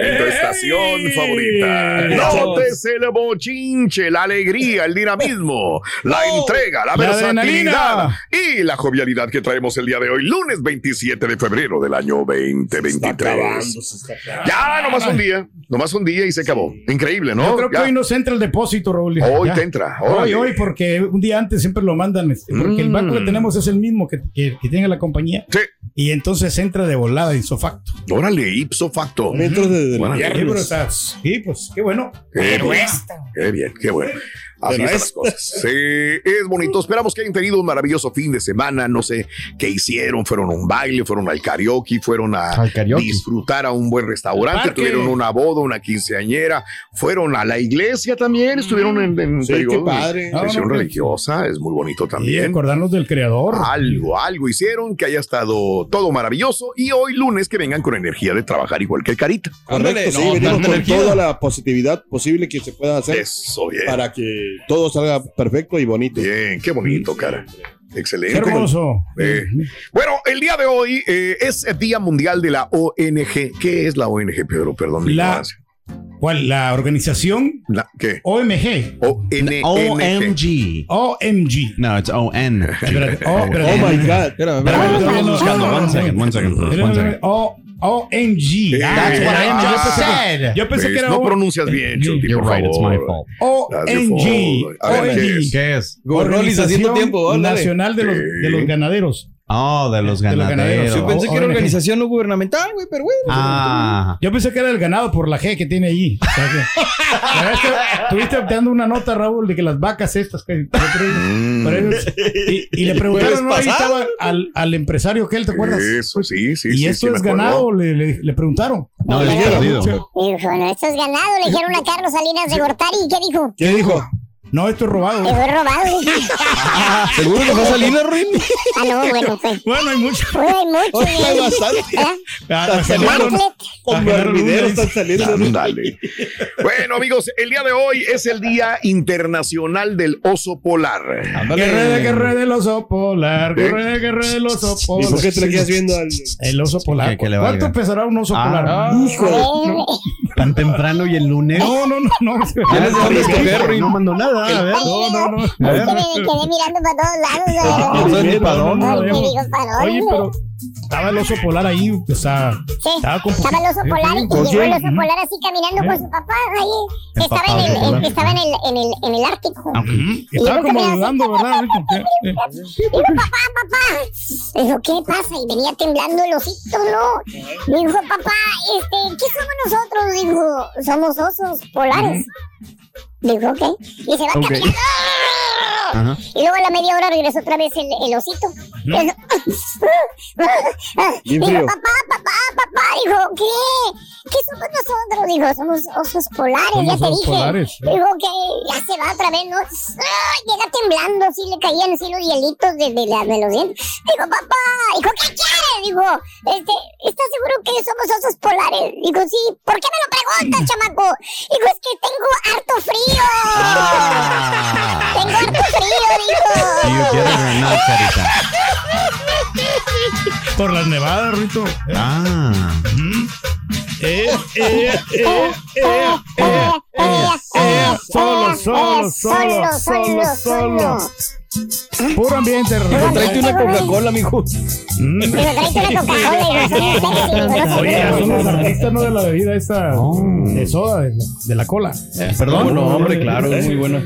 En tu estación favorita. Notes el bochinche, la alegría, el dinamismo, la entrega, la La versatilidad y la jovialidad que traemos el día de hoy, lunes 27 de febrero del año 2023. Ya, nomás un día, nomás un día y se acabó. Increíble, ¿no? Yo creo que Ya. hoy nos entra el depósito, Raúl. Hoy Ya. te entra, Hoy, órale. hoy, porque un día antes siempre lo mandan, este, porque el banco que Mm. tenemos es el mismo que, que, que tiene la compañía. Sí. Y entonces entra de volada, isofacto. Órale, ipso facto. Dentro de, de Órale. Sí, pero, o sea, sí, pues qué bueno. Qué qué bien, qué bueno. Así están las es- cosas. Sí, es bonito. Esperamos que hayan tenido un maravilloso fin de semana. No sé qué hicieron. Fueron a un baile, fueron al karaoke, fueron a karaoke. disfrutar a un buen restaurante, tuvieron una boda, una quinceañera, fueron a la iglesia también, estuvieron en, en Sí, qué padre. religiosa. Es muy bonito Y también. acordarnos del creador. Algo, algo hicieron que haya estado todo maravilloso y hoy lunes que vengan con energía de trabajar igual que el carita. Correcto, sí, no, venimos tanta con energía. toda la positividad posible que se pueda hacer Eso, bien. para que todo salga perfecto y bonito. Bien, qué bonito, cara. Qué Excelente. hermoso. Eh, bueno, el día de hoy eh, es el Día Mundial de la ONG. ¿Qué es la ONG, Pedro? Perdón, La-. ¿Cuál? La organización La- ¿Qué? OMG. ONG. OMG. OMG. No, it's ON. Oh, Oh espérate. my God. Espérame, espérame, One no, second, no. one second, one second. O OMG. That's what I Ah, yo just pensé que- said. Yo pensé que era no pronuncias bien, Chucky, You're por right, it's my fault. A ver, ¿qué ONG. es? ¿Qué es? Rolis haciendo tiempo, órale. Nacional de los, de los ganaderos. Oh, de los De los ganaderos. Yo pensé que era organización no gubernamental, güey, pero bueno. Ah. Yo pensé que era el ganado por la G que tiene allí. O sea que- Estuviste dando una nota, Raúl, de que las vacas estas que. Mm. y, y le preguntaron, ¿no? Ahí estaba al, al empresario que él, ¿te acuerdas? Eso, sí, sí. y sí, esto sí, es ganado, le, le, le preguntaron. No, el perdido. Dijo, no, esto es ganado, le dijeron a Carlos Salinas de Gortari. ¿Y qué dijo? ¿Qué dijo? No, esto es robado. Te fue robado. ¿Seguro que fue Salinas, Ruin? ah, no, bueno, pues. Bueno, hay mucho. Uy, hay mucho. Hay güey. bastante. ¿Verdad? Ah, Está salieron- saliendo. Con Ah. Ándale. Bueno, amigos, el día de hoy es el Día Internacional del Oso Polar. Que ruede, que ruede el oso polar. Que ¿Eh? ruede, que ruede el oso ¿Y polar. por qué te le quedas viendo al.? El oso polar. ¿Cuánto pesará un oso Ah. polar? Eh, Tan temprano y el lunes. No, no, no, no. Ya les dejamos escoger. No mando nada. A ver. No, no, no. Es que me quedé mirando para todos lados. No, no, no, dónde. no, Ay, no. te digo, ¿para dónde? Oye, pero estaba el oso polar ahí, o sea, Sí, estaba con estaba el oso polar y ¿Con llegó el oso polar así caminando con su papá ahí. que Estaba en el, en- estaba en el, en el, en el Ártico. Estaba como dudando, ¿verdad? Dijo, papá, papá. Dijo, ¿qué pasa? Y venía temblando el osito, ¿no? Dijo, papá, este, ¿qué somos nosotros? Dijo, somos osos polares. Dijo, ok. Y se va Ok. caminando. Ajá. Y luego a la media hora regresó otra vez el, el osito. Bien Dijo, papá, papá, papá. Dijo, ¿qué? ¿Qué somos nosotros? Dijo, somos osos polares, ya te dije. polares. Dijo que ya se va otra vez, ¿no? Ay, llega temblando, así le caían así los hielitos de, de, la- de los dientes. Dijo, papá, dijo, ¿qué quieres? Dijo, este, ¿estás seguro que somos osos polares? Dijo, sí, ¿por qué me lo preguntas, chamaco? Dijo, es que tengo harto frío. Ah. Tengo harto frío, dijo. Y yo quiero ganar, carita. Por las nevadas, Rito. Ah. Eh, eh, eh, eh, Eh, eh. Eh, Eh, solo, eh, solo, eh, solo, solo, solo. Puro ambiente, Puro Tráete una Coca-Cola, mijo. Pero tráete una Coca-Cola, Oye, son los artistas, ¿no? De la bebida esta de soda, de la, cola. Perdón, no, hombre, claro, es muy bueno.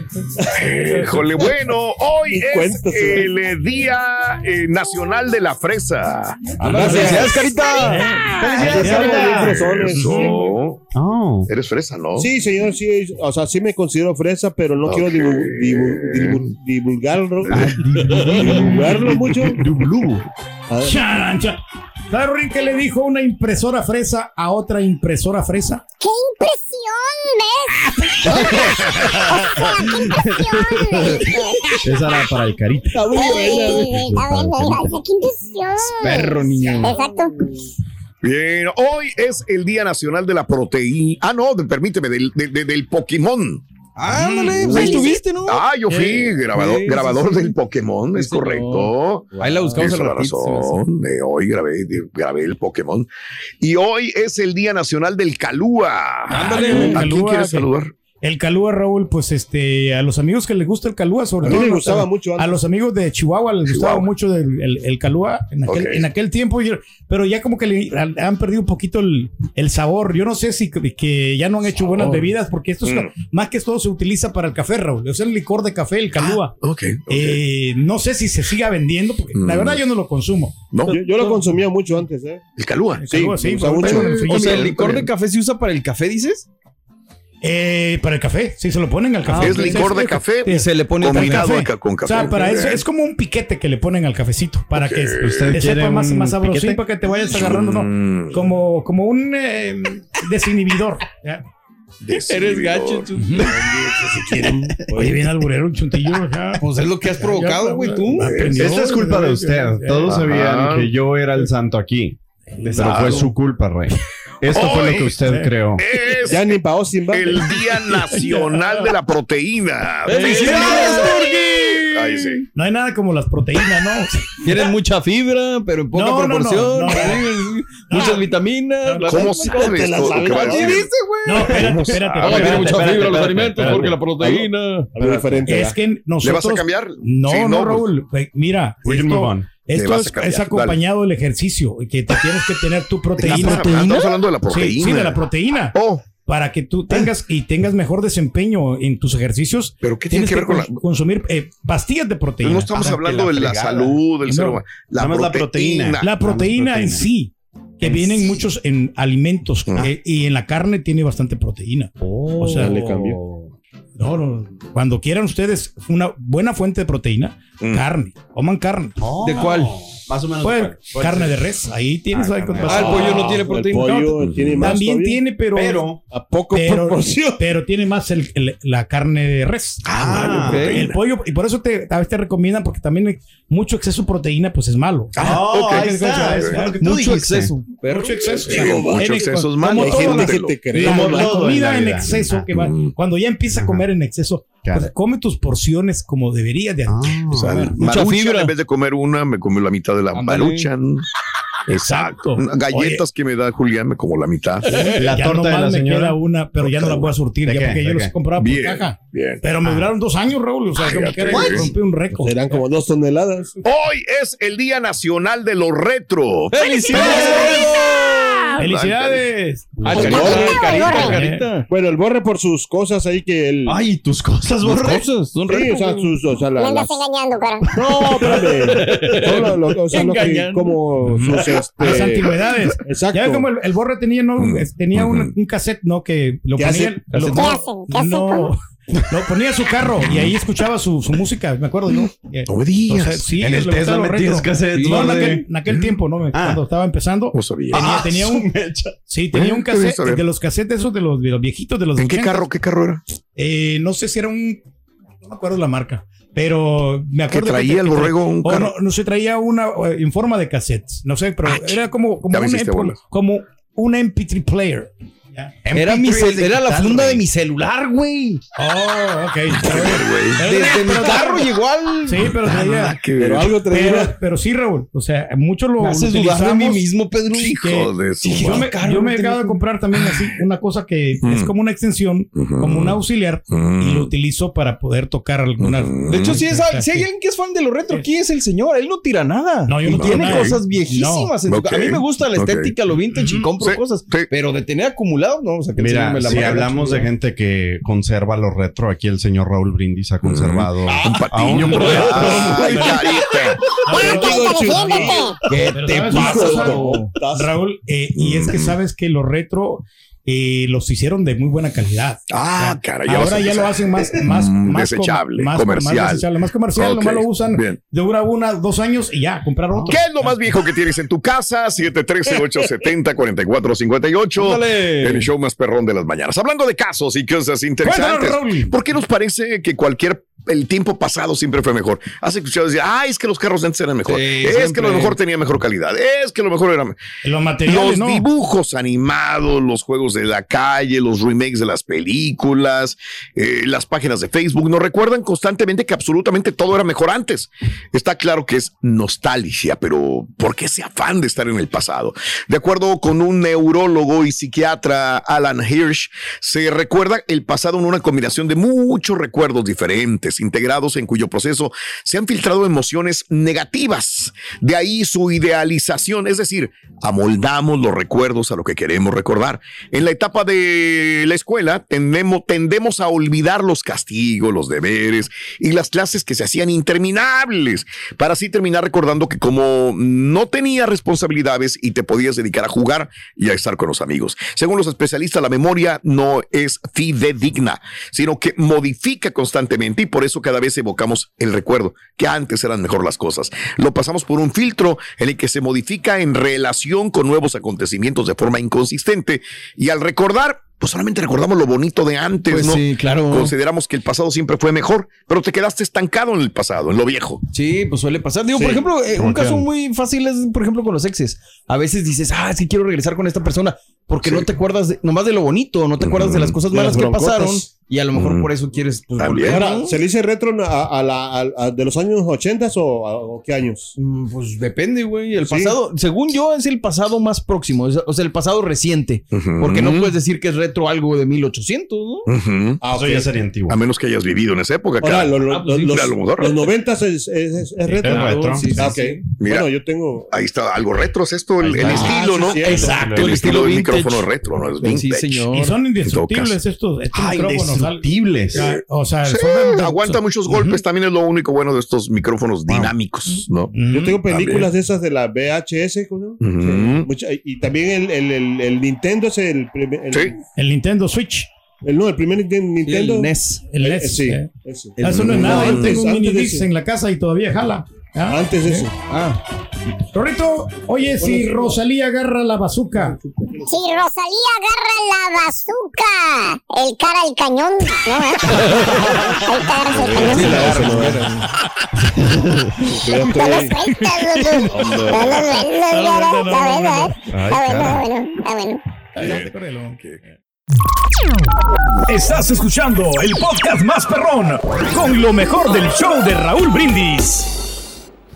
Híjole, bueno, hoy es el eh, Día eh, Nacional de la Fresa. Felicidades, Carita. Aquí estamos bien fresones. Eso. Oh. Eres fresa, ¿no? Sí, señor, sí. O sea, sí me considero fresa, pero no quiero Ok. divu- divu- divu- divulgarlo. divulgarlo mucho. A ver, Charan, cha- ¿Sabes, Ruin, qué le dijo una impresora fresa a otra impresora fresa? ¡Qué impresión, ves! o sea, qué impresión. Esa era para el carita. Está muy buena, qué impresión. Perro, niño. Exacto. Bien, hoy es el Día Nacional de la Proteína. Ah, no, de- permíteme, del, de- de- del Pokémon. Ándale, pues ahí estuviste, ¿no? Ah, yo fui grabador, sí, grabador sí. del Pokémon, es Sí, correcto. Ahí la buscamos Tienes al la razón. De hoy grabé, de- grabé el Pokémon. Y hoy es el Día Nacional del Calúa. Ándale, ¿A quién quieres que- saludar? El calúa, Raúl, pues este, a los amigos que les gusta el calúa, sobre A mí todo. me los- gustaba mucho A antes. los amigos de Chihuahua les gustaba Chihuahua. mucho del- el, el calúa en aquel, Ok. en aquel tiempo, pero ya como que le han, perdido un poquito el, el sabor. Yo no sé si que- ya no han hecho buenas bebidas, porque esto es, Mm. más que todo se utiliza para el café, Raúl. Es el licor de café, el calúa. Ok. ok. Eh, no sé si se siga vendiendo, porque la Mm. verdad yo no lo consumo. no, Yo, yo lo consumía mucho antes, ¿eh? el Calúa. El calúa, Sí, sí, me gusta pero mucho. O sea, el licor de café se usa para el café, dices? Eh, para el café, sí, se lo ponen al café. es licor de café Y se le pone combinado café. acá con O café. sea, para eso es como un piquete que le ponen al cafecito para que ¿Usted sepa más, más sabrosín piquete? para que te vayas agarrando, ¿no? Mm. Como, como un eh, desinhibidor. ¿ya? Eres gacho. tú. Oye, bien alburero, un chuntillo. ya. Pues es lo que has provocado, güey, tú. Esta es culpa de usted. Todos Ajá. sabían que yo era el santo aquí. Pero fue su culpa, rey. Esto fue lo que usted creó. Es Ya ni pa' el Día Nacional de la Proteína. ¡Felicidades, Turki! Ahí sí. No hay nada como las proteínas, ¿no? Tienen mucha fibra, pero en poca No, proporción. no, no. Muchas vitaminas. ¿Cómo sabes güey. No, espérate, espérate. Ah, tiene mucha fibra los alimentos porque la proteína. Es ¿verdad? que ¿Le nosotros... vas a cambiar? No, no, pues, Raúl. Ve, Mira, We can esto, es, acompañado del ejercicio, que te tienes que tener tu proteína. Estamos, estamos hablando de la Sí, proteína. sí, de la proteína. Oh, Para que tú tengas y tengas mejor desempeño en tus ejercicios, pero ¿qué tiene tienes que ver con la.? con- consumir eh, pastillas de proteína. No estamos hablando de la fregada. salud, del No, ser humano. La más la proteína. proteína. La proteína en sí, que vienen muchos en alimentos Ah. eh, y en la carne tiene bastante proteína. o sea, le cambió. No, no, cuando quieran ustedes una buena fuente de proteína, Mm. carne, coman carne. ¿De cuál? Más o menos. Pues, carne de res, ahí tienes ahí con Ah, el pollo no tiene El proteína. tiene más También todavía. tiene, pero, Pero. A poco pero, proporción. pero tiene más el- el- la carne de res. Ah, ok. El pollo, y por eso te, a veces te recomiendan, porque también mucho exceso de proteína, pues es malo. Ah, ahí está. Es tú Mucho dijiste. exceso. Perro. Mucho exceso. Digo, mucho En- exceso es malo. Hay todo gente lo- que te cree. la, comida la en exceso, que va- cuando ya empieza a comer en exceso, pues come tus porciones como debería de. Ah. O sea, Mucha fibra. En vez de comer una, me como la mitad de la maruchan. Exacto. Galletas que me da Julián, me como la mitad. La ya torta de la me señora. queda una, pero ya no la voy a surtir, ¿De ya qué? porque ¿De yo los compraba por Bien, caja. bien. Pero me duraron dos años, Raúl. O sea, como Fíjate. que era- rompí un récord. Eran como dos toneladas. Hoy es el Día Nacional de los Retro. ¡Felicidades! Ah, Pues, carita, ¿cómo, carita, carita. Bueno, el borre por sus cosas ahí que él. Ay, tus cosas, Las borre. cosas son Sí, o sea, sus, o sea, la- Me andas las- engañando, cara. No, espérame. Todo lo- lo- o sea, lo que, como sus Las este, antigüedades. Exacto. Ya ves como el, el borre tenía, ¿no? Tenía un, un cassette, ¿no? Que lo ¿Qué ponía. hace? lo- ¿Qué hacen? ¿Qué hacen? no, lo ponía en su carro y ahí escuchaba su, su música, me acuerdo, ¿no? Eh, No me o sea, sí, En el Tesla metías cassettes, No, en aquel, en aquel tiempo, ¿no? Ah. Cuando estaba empezando. No sabía. Tenía, tenía un, sí, tenía un Eh, cassette de los cassettes esos de los, de los viejitos de los ¿En qué 80. carro? ¿Qué carro era? Eh, no sé si era un. No me acuerdo la marca. Pero me Que acuerdo traía el que tra- borrego un carro. no, no se traía una eh, en forma de cassettes. No sé, pero era como, como, me un, como un MP3 player. Era, mi MP3 cel- era la funda de mi celular, güey. Oh, ok. Desde mi carro llegó al. Sí, pero traía- Pero algo pero, traía. pero sí, Raúl. O sea, muchos lo, Me haces dudar de mí mismo, Pedro. Hijo de su Yo me, Carro, yo me acabo de comprar también así una cosa que es Mm. como una extensión, como un auxiliar, y lo utilizo para poder tocar algunas. De hecho, si, es, si hay sí. alguien que es fan de lo retro, aquí es el señor. Él no tira nada. No, yo no tiene cosas viejísimas. A mí me gusta la estética, lo vintage y compro cosas. Pero de tener acumulado, no. O sea, que el señor Mira, me la si paga hablamos de gente que conserva lo retro, aquí el señor Raúl Brindis ha conservado Un patiño. por. ¿Qué te ¿sabes una pasa? Raúl, eh, y es que sabes que los retro eh, los hicieron de muy buena calidad. Ah, caray, ya vas Ahora ya lo hacen más, más, Mm, más com- desechable, más, comercial. Más, desechable, más comercial, nomás lo usan, bien. dura una, dos años y ya, comprar otro. ¿Qué es lo más viejo que tienes en tu casa? 713-870-4458. Ándale. El show más perrón de las mañanas. Hablando de casos y cosas interesantes. ¿Por qué nos parece que cualquier el tiempo pasado siempre fue mejor? Has escuchado decir, ah, es que los carros antes eran mejor. Sí, es que lo mejor tenía mejor calidad. Es que lo mejor era. Los materiales, Los ¿no? dibujos animados, los juegos de la calle, los remakes de las películas, eh, las páginas de Facebook, nos recuerdan constantemente que absolutamente todo era mejor antes. Está claro que es nostalgia, pero ¿por qué ese afán de estar en el pasado? De acuerdo con un neurólogo y psiquiatra, Alan Hirsch, se recuerda el pasado en una combinación de muchos recuerdos diferentes, integrados en cuyo proceso se han filtrado emociones negativas. De ahí su idealización, es decir, amoldamos los recuerdos a lo que queremos recordar. En la etapa de la escuela tendemos, tendemos a olvidar los castigos, los deberes y las clases que se hacían interminables, para así terminar recordando que como no tenía responsabilidades y te podías dedicar a jugar y a estar con los amigos. Según los especialistas, la memoria no es fidedigna, sino que modifica constantemente y por eso cada vez evocamos el recuerdo, que antes eran mejor las cosas. Lo pasamos por un filtro en el que se modifica en relación con nuevos acontecimientos de forma inconsistente y al recordar, pues solamente recordamos lo bonito de antes, Pues ¿no? sí, claro. Consideramos que el pasado siempre fue mejor, pero te quedaste estancado en el pasado, en lo viejo. Sí, pues suele pasar. Digo, Sí, por ejemplo, eh, un caso que- muy fácil es, por ejemplo, con los exes. A veces dices, ah, sí quiero regresar con esta persona, porque Sí. no te acuerdas de- nomás de lo bonito, no te acuerdas de las cosas De malas las que pasaron, y a lo mejor por eso quieres pues, Ahora. ¿se le dice retro a, a la, a- a- de los años 80 o, o qué años? Mm, Pues depende, güey. El Sí. pasado, según yo, es el pasado más próximo, es- o sea, el pasado reciente. Porque no puedes decir que es retro algo de 1800, ¿no? Ujú. Ah, Eso ya sería antiguo. A menos que hayas vivido en esa época. Ahora, lo- lo- Ah, pues los, los 90 es, es, es- es retro. Es retro. Sí, sí, Ah, sí. ok. Mira. Bueno, yo tengo. Ahí está, algo retro es esto, el, estilo, ¿no? Exacto, El el estilo del vintage. Micrófono retro, ¿no? Es Sí, vintage. señor. Y son indestructibles estos, estos Ah, micrófonos. indestructibles. O sea, Sí, son aguanta muchos golpes, también es lo único bueno de estos micrófonos dinámicos, ¿no? Yo tengo También. películas de esas de la VHS. ¿cómo se llama? Ujú. Mucha- y también el, el, el, el Nintendo es el, primer- el, Sí. El Nintendo Switch. el- no, el primer Nintendo. El NES. El Eh, NES. sí, eh. ese. Ah, Eso no es No, nada. Yo antes- tengo un mini disc en la casa y todavía jala. Ah, Antes de eso. Ah, Rorrito, oye, si Rosalía agarra la bazuca, Si Rosalía agarra la bazooka, el cara al cañón, ¿no? Ahí te agarras el cañón. Sí, la cara. ¿eh? Bueno. Estás escuchando el podcast más perrón con lo mejor del show de Raúl Brindis.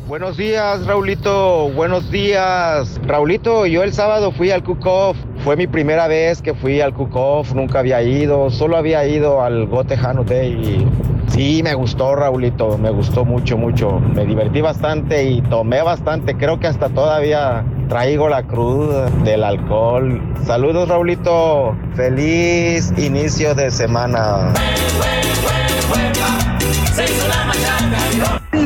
Buenos días, Raulito. Buenos días. Raulito, yo el sábado fui al Cook-Off. Fue mi primera vez que fui al Cook-Off. Nunca había ido. Solo había ido al Gotejano Day. Y sí, me gustó, Raulito. Me gustó mucho, mucho. Me divertí bastante y tomé bastante. Creo que hasta todavía traigo la cruda del alcohol. Saludos, Raulito. Feliz inicio de semana.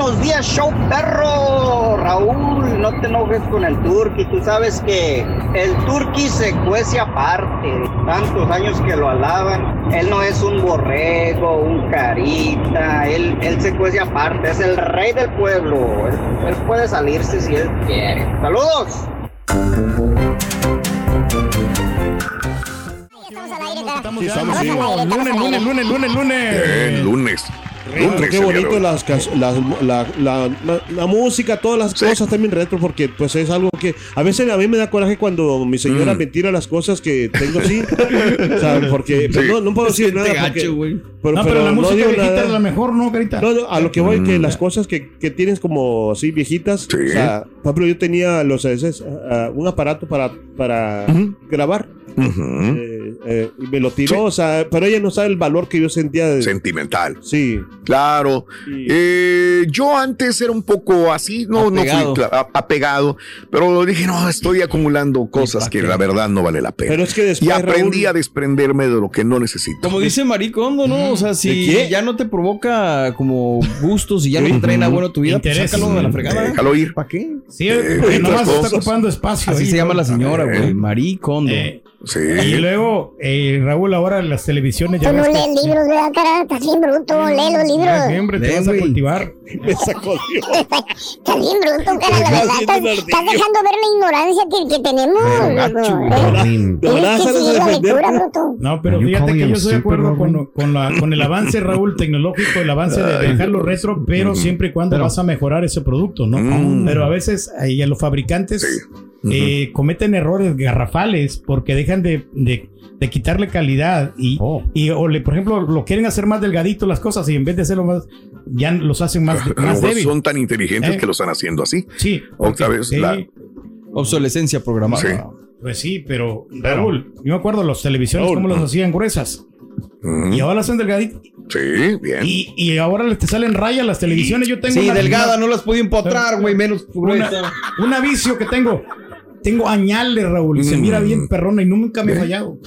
Buenos días, show perro. Raúl, no te enojes con el Turqui. Tú sabes que el Turqui se cuece aparte. Tantos años que lo alaban. Él no es un borrego, un carita. Él, él se cuece aparte. Es el rey del pueblo. Él, él puede salirse si él quiere. ¡Saludos! Estamos al aire, Sí, estamos, sí. lunes, lunes, lunes, lunes, lunes. El lunes. Pero qué bonito las, las- la, la- la- la música, todas las cosas también retro, porque pues es algo que a veces a mí me da coraje cuando mi señora Mm. me tira las cosas que tengo así. o sea, porque pues, no, no puedo decir nada. porque- pero, no, pero, la música viejita nada. es la mejor, ¿no, Carita? No, no, a lo que voy, Mm. que las cosas que, que tienes como así viejitas, o sea, por ejemplo, yo tenía los ese, ah, un aparato para, para grabar. eh, eh, y me lo tiró, o sea, pero ella no sabe el valor que yo sentía. De, Sentimental. Sí. Claro. Eh, yo antes era un poco así, no, no Apegado. fui cla- a- apegado, pero dije, no, estoy acumulando cosas que la verdad no vale la pena. Pero es que después, y aprendí Raúl- a desprenderme de lo que no necesito. Como dice Maricondo, ¿no? O sea, si ya no te provoca como gustos y ya no nada bueno tu vida, pues sácalo de la fregada. Déjalo ir. ¿Para qué? Sí, Eh, porque otras nomás está ocupando espacio. Así ahí, se llama ¿no? la señora, Eh. güey. Maricondo. Eh, Sí. y luego, eh, Raúl, ahora en las televisiones ya Tú no lees libros, ¿verdad, cara? Estás bien bruto, lee los libros. Siempre te vas a cultivar. Me sacó Dios. Estás bien bruto, cara, la verdad. Estás, estás dejando ver la ignorancia que, que tenemos. loco. ¿eh? No, pero fíjate que yo estoy de acuerdo con, con, la, con el avance, Raúl, tecnológico, el avance de dejarlo retro, pero siempre y cuando Pero- vas a mejorar ese producto, ¿no? Mm. Pero a veces ahí a los fabricantes Eh, cometen errores garrafales porque dejan de, de- de quitarle calidad y, Oh. y o le, por ejemplo, lo quieren hacer más delgadito las cosas y en vez de hacerlo más, ya los hacen más, más débil. son tan inteligentes ¿Eh? que lo están haciendo así. Sí. Otra vez sí, la- Obsolescencia programada. Sí. Pues sí, pero Raúl, yo me acuerdo las televisiones Raúl. cómo las hacían gruesas y ahora las hacen delgaditas. Sí, bien. Y, y ahora te salen rayas las televisiones. Yo tengo Sí, una- delgada, no las podía empotrar, güey, menos gruesa. una, una vicio que tengo. Tengo añales, Raúl, y se Mm. mira bien perrona y nunca me he fallado.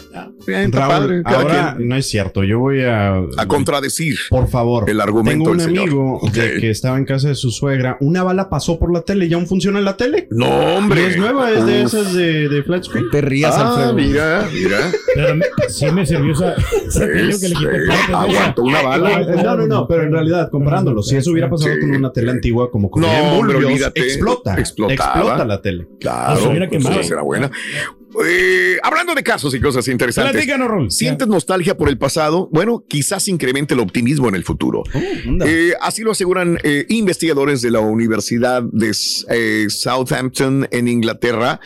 Bien, Raúl, padre, ahora quien. no es cierto. Yo voy a. a contradecir. Por favor. El argumento Tengo un del amigo de que estaba en casa de su suegra. Una bala pasó por la tele y aún funciona la tele. No, Y hombre. es nueva, es de Uf. esas de, de flat screen. Te rías, Ah, Alfredo. mira, mira. Pero sí me sirvió esa. que le quité aguantó una bala. No, no, no, pero en realidad, comparándolo, si eso hubiera pasado Sí. con una tele antigua como con No, Bulbios, olvídate. explota. Explotaba. Explota la tele. Claro, hubiera quemado. eso será buena. Eh, hablando de casos y cosas interesantes. Platícanos, Raúl. ¿Sientes nostalgia por el pasado? Bueno, quizás incremente el optimismo en el futuro. anda. Eh, así lo aseguran eh, investigadores de la Universidad de Southampton en Inglaterra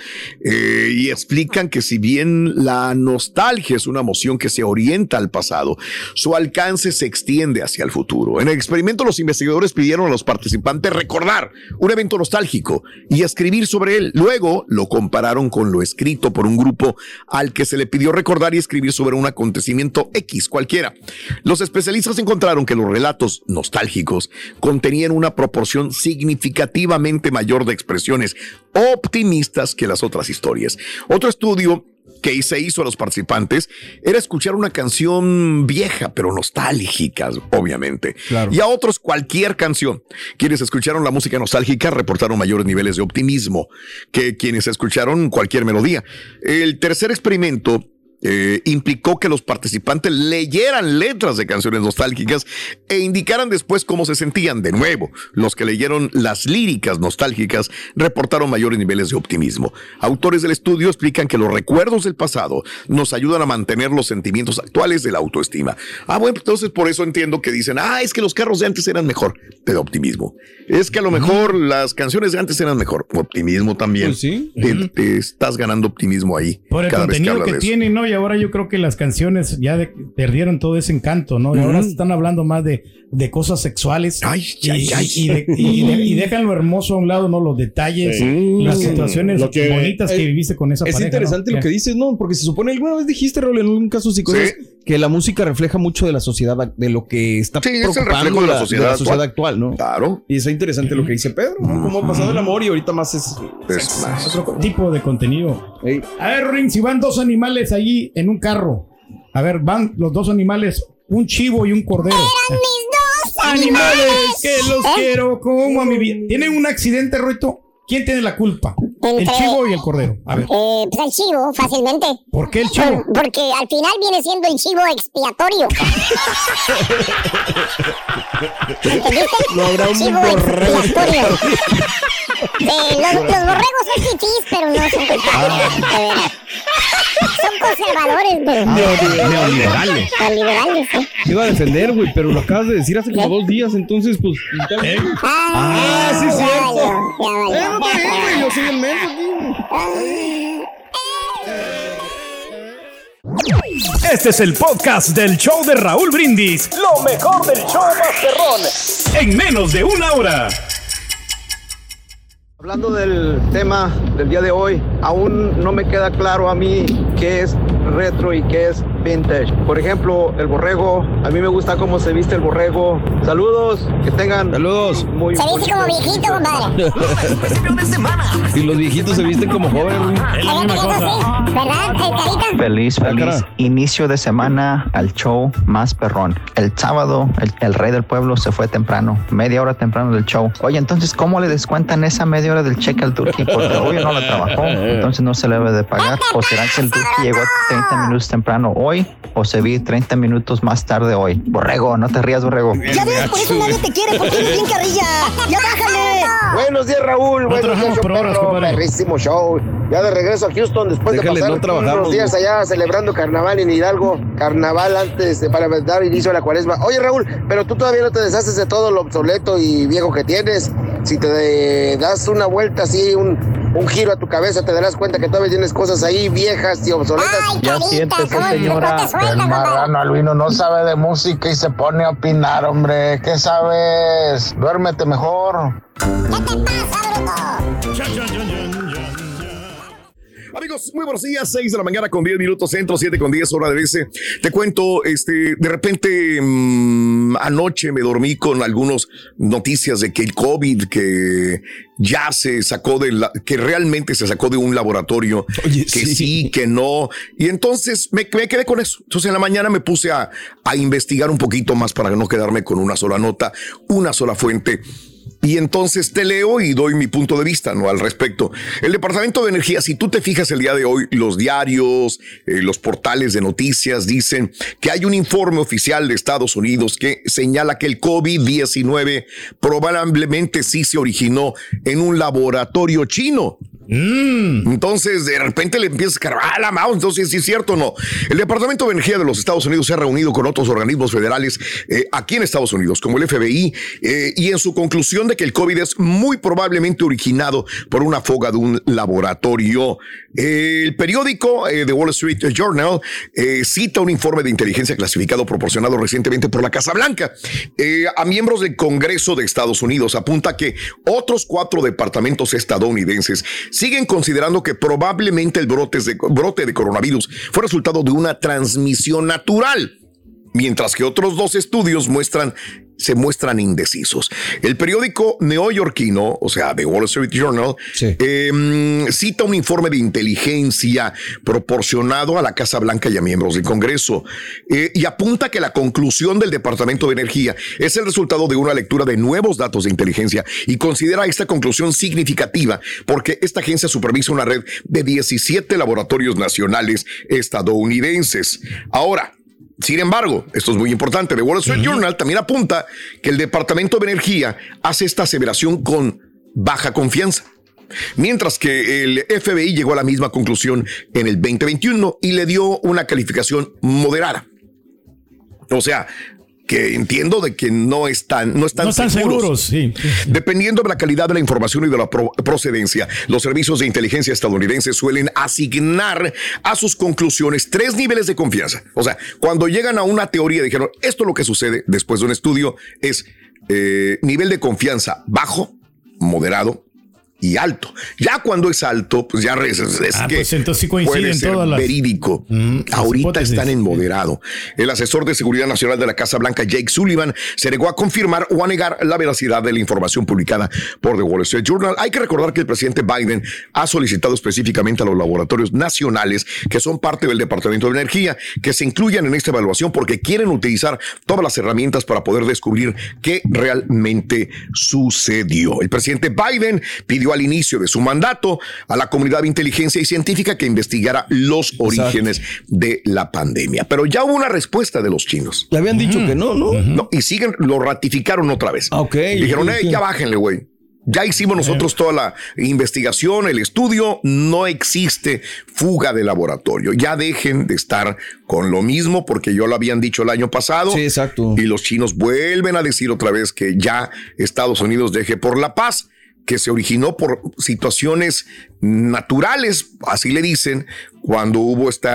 y explican que si bien la nostalgia es una emoción que se orienta al pasado, su alcance se extiende hacia el futuro. En el experimento los investigadores pidieron a los participantes recordar un evento nostálgico y escribir sobre él. Luego lo compararon con lo escrito por un grupo al que se le pidió recordar y escribir sobre un acontecimiento X cualquiera. Los especialistas encontraron que los relatos nostálgicos contenían una proporción significativamente mayor de expresiones optimistas que las otras historias. Otro estudio que se hizo a los participantes era escuchar una canción vieja, pero nostálgica, obviamente. Claro. Y a otros cualquier canción. Quienes escucharon la música nostálgica reportaron mayores niveles de optimismo que quienes escucharon cualquier melodía. El tercer experimento eh, implicó que los participantes leyeran letras de canciones nostálgicas e indicaran después cómo se sentían. De nuevo, los que leyeron las líricas nostálgicas reportaron mayores niveles de optimismo. Autores del estudio explican que los recuerdos del pasado nos ayudan a mantener los sentimientos actuales de la autoestima. Ah, bueno, entonces por eso entiendo que dicen, ah, es que los carros de antes eran mejor. Te da optimismo. Es que a lo mejor las canciones de antes eran mejor. Optimismo también. Pues sí. Te, te estás ganando optimismo ahí. Por el cada contenido que, eso. tienen, ¿no? Y ahora yo creo que las canciones ya de- perdieron todo ese encanto, ¿no? Y ahora están hablando más de, de cosas sexuales. Ay, y, ay, ay. y de- y de- y dejan lo hermoso a un lado, ¿no? Los detalles, Sí. las situaciones que- bonitas que viviste con esa Es pareja. interesante ¿no? lo que dices, ¿no? Porque se supone, alguna vez dijiste, Raúl, en un caso psicosis, que la música refleja mucho de la sociedad, de lo que está Sí, es el preocupando reflejo de la sociedad sociedad actual. actual, ¿no? Claro. Y está interesante lo que dice Pedro, ¿no? Cómo ha pasado el amor y ahorita más es... Es más. Otro tipo de contenido. Ey, A ver, Ring, si van dos animales allí en un carro. A ver, van los dos animales, un chivo y un cordero. Mis dos Animales animales. que los ¿Eh? quiero como a mi vida. ¿Tienen un accidente, Roito? ¿Quién tiene la culpa? El chivo y el cordero. A ver, Eh, pues el chivo, fácilmente. ¿por qué el chivo? Por- porque al final viene siendo el chivo expiatorio. ¿Entendiste? No habrá un chivo borrego expiatorio. Los, los borregos son fifís, pero no son culpables. Son conservadores, pero. Neoliberales. Neoliberales, sí. Te iba a defender, güey, pero lo acabas de decir hace como dos días, entonces, pues. Ah, sí, ya cierto. valió, ya Eh, no, bien, güey, yo soy el menso aquí. Este es el podcast del show de Raúl Brindis. Lo mejor del show Masterrón. En menos de una hora. Hablando del tema del día de hoy, aún no me queda claro a mí qué es retro y qué es vintage. Por ejemplo, el borrego, a mí me gusta cómo se viste el borrego. Saludos, que tengan Saludos. muy Se viste como viejito, compadre. Y los viejitos se visten como jóvenes, güey. Es la misma Fíjate que es cosa. así, ¿Verdad, Carita? Feliz, feliz cara. inicio de semana al show más perrón. El sábado, el, el rey del pueblo se fue temprano, media hora temprano del show. Oye, entonces, ¿cómo le descuentan esa media hora del cheque al turqui? Porque hoy no la trabajó, entonces no se le debe de pagar. ¿O será que el turqui llegó 30 minutos temprano hoy o se vi 30 minutos más tarde hoy? Borrego, no te rías, Borrego. Ya ves, por eso nadie te quiere, porque eres bien carrilla. ¡Ya bájale! Buenos días, Raúl. Buenos trabajamos días, por horas. Perrísimo show. Ya de regreso a Houston después Déjale, de pasar no unos días allá celebrando carnaval en Hidalgo. Carnaval antes de para dar inicio a la cuaresma. Oye, Raúl, pero tú todavía no te deshaces de todo lo obsoleto y viejo que tienes. Si te das una vuelta así, un, un giro a tu cabeza, te darás cuenta que todavía tienes cosas ahí viejas y obsoletas. Ay, Ya ¿cómo- señora. no te suelta, El marrano albino no sabe de música y se pone a opinar, hombre. ¿Qué sabes? Duérmete mejor. Amigos, muy buenos días, 6 de la mañana con 10 minutos centro, 7 con 10 hora de ese. Te cuento, este, de repente mm, anoche me dormí con algunas noticias de que el COVID que ya se sacó de la, que realmente se sacó de un laboratorio, Oye, que sí. sí. que no. Y entonces me, me quedé con eso. Entonces en la mañana me puse a, a investigar un poquito más para no quedarme con una sola nota, una sola fuente. Y entonces te leo y doy mi punto de vista ¿no? al respecto. El Departamento de Energía, si tú te fijas el día de hoy, los diarios, eh, los portales de noticias dicen que hay un informe oficial de Estados Unidos que señala que el COVID-19 probablemente sí se originó en un laboratorio chino. Entonces, de repente le empiezas a cargar "Ah, la mouse. Entonces, ¿sí es cierto o no? El Departamento de Energía de los Estados Unidos se ha reunido con otros organismos federales eh, aquí en Estados Unidos, como el FBI, eh, y en su conclusión de que el COVID es muy probablemente originado por una foga de un laboratorio. El periódico eh, The Wall Street Journal cita un informe de inteligencia clasificado proporcionado recientemente por la Casa Blanca a miembros del Congreso de Estados Unidos. Apunta que otros cuatro departamentos estadounidenses siguen considerando que probablemente el brote de, brote de coronavirus fue resultado de una transmisión natural mientras que otros dos estudios muestran se muestran indecisos. El periódico neoyorquino, o sea, The Wall Street Journal, eh, cita un informe de inteligencia proporcionado a la Casa Blanca y a miembros del Congreso eh, y apunta que la conclusión del Departamento de Energía es el resultado de una lectura de nuevos datos de inteligencia y considera esta conclusión significativa porque esta agencia supervisa una red de 17 laboratorios nacionales estadounidenses. Ahora, sin embargo, esto es muy importante, The Wall Street Journal también apunta que el Departamento de Energía hace esta aseveración con baja confianza. Mientras que el FBI llegó a la misma conclusión en el 2021 y le dio una calificación moderada. O sea, que entiendo de que no están, no están, No están seguros, sí. Dependiendo de la calidad de la información y de la pro- procedencia, los servicios de inteligencia estadounidenses suelen asignar a sus conclusiones tres niveles de confianza. O sea, cuando llegan a una teoría, dijeron, esto es lo que sucede después de un estudio, es eh, nivel de confianza bajo, moderado y alto. Ya cuando es alto, pues ya es, es Ah, que pues entonces puede ser todas las- verídico. las Ahorita hipótesis. están en moderado. El asesor de seguridad nacional de la Casa Blanca, Jake Sullivan, se negó a confirmar o a negar la veracidad de la información publicada por The Wall Street Journal. Hay que recordar que el presidente Biden ha solicitado específicamente a los laboratorios nacionales que son parte del Departamento de Energía que se incluyan en esta evaluación porque quieren utilizar todas las herramientas para poder descubrir qué realmente sucedió. El presidente Biden pidió al inicio de su mandato a la comunidad de inteligencia y científica que investigara los orígenes de la pandemia. Pero ya hubo una respuesta de los chinos. Le habían dicho que no, ¿no? No, y siguen, lo ratificaron otra vez. Ah, ok. Dijeron, "Eh, ya bájenle, güey. Ya hicimos nosotros toda la investigación, el estudio, no existe fuga de laboratorio. Ya dejen de estar con lo mismo porque yo lo habían dicho el año pasado. Sí, exacto. Y los chinos vuelven a decir otra vez que ya Estados Unidos deje por la paz que se originó por situaciones naturales, así le dicen, cuando hubo este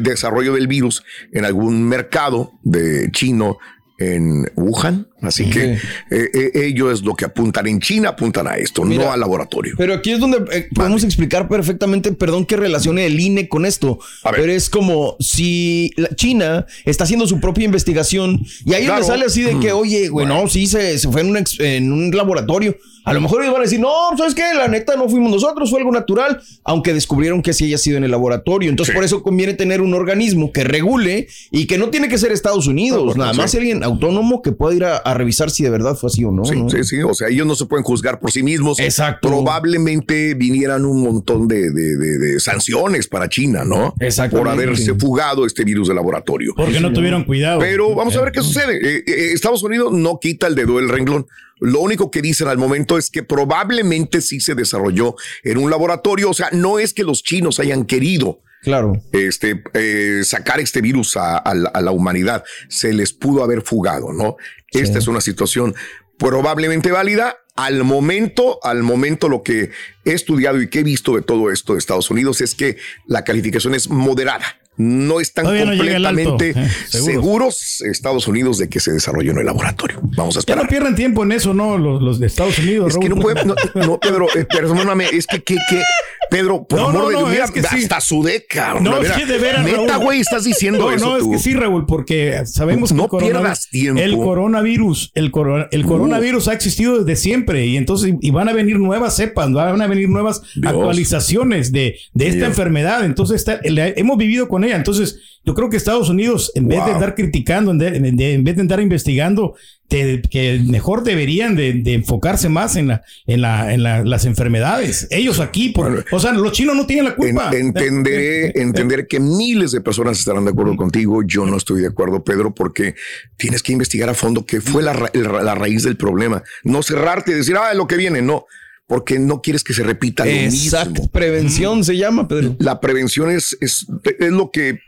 desarrollo del virus en algún mercado de chino en Wuhan. Así que eh, eh, ellos lo que apuntan en China, apuntan a esto, Mira, no al laboratorio. Pero aquí es donde eh, podemos explicar perfectamente, perdón que relacione el INE con esto, pero es como si la China está haciendo su propia investigación y ahí Claro. le sale así de que, Mm. oye, güey, no, sí, se, se fue en un, ex- en un laboratorio. A lo mejor ellos van a decir, no, ¿sabes qué? La neta no fuimos nosotros, fue algo natural, aunque descubrieron que sí haya sido en el laboratorio. Entonces, por eso conviene tener un organismo que regule y que no tiene que ser Estados Unidos, No, bueno, nada más sí. alguien autónomo que pueda ir a, a revisar si de verdad fue así o no. Sí, ¿no? sí, sí. O sea, ellos no se pueden juzgar por sí mismos. Exacto. Probablemente vinieran un montón de, de- de- de sanciones para China, ¿no? Exactamente. Por haberse fugado este virus de laboratorio. Porque no tuvieron cuidado. Pero vamos a ver qué sucede. Eh, eh, Estados Unidos no quita el dedo del renglón. Lo único que dicen al momento es que probablemente sí se desarrolló en un laboratorio. O sea, no es que los chinos hayan querido Claro. este, eh, sacar este virus a, a la, a la humanidad. Se les pudo haber fugado, ¿no? Esta es una situación probablemente válida. Al momento, al momento lo que he estudiado y que he visto de todo esto de Estados Unidos es que la calificación es moderada. No están Todavía no llega al alto, completamente eh, seguros. seguros Estados Unidos de que se desarrolló en el laboratorio. Vamos a Ya esperar. no pierden tiempo en eso, ¿no? Los, los de Estados Unidos. Es que no puede, no, no, Pedro, eh, perdóname, es que, que, que Pedro, por No, amor no, de no, Dios, mira, es que sí. hasta su deca. No, es que de veras, Neta, güey, estás diciendo no, eso No, tú. es que sí, Raúl, porque sabemos que No el coronavirus- pierdas tiempo. el coronavirus, el, el coronavirus ha existido desde siempre y entonces y van a venir nuevas cepas, van a venir nuevas actualizaciones de, de esta Dios. enfermedad. Entonces está- hemos vivido con ella. Entonces yo creo que Estados Unidos, en vez de andar criticando, en, de- en de- en vez de andar investigando, te- que mejor deberían de, de enfocarse más en, la, en, la, en la- las enfermedades. Ellos aquí, por- o sea, los chinos no tienen la En- culpa. entenderé, entenderé que miles de personas estarán de acuerdo contigo. Yo no estoy de acuerdo, Pedro, porque tienes que investigar a fondo qué fue la, ra- la raíz del problema. No cerrarte y decir, ah, es lo que viene. No, porque no quieres que se repita lo Exacto. mismo. Prevención se llama, Pedro. La prevención es, es, es lo que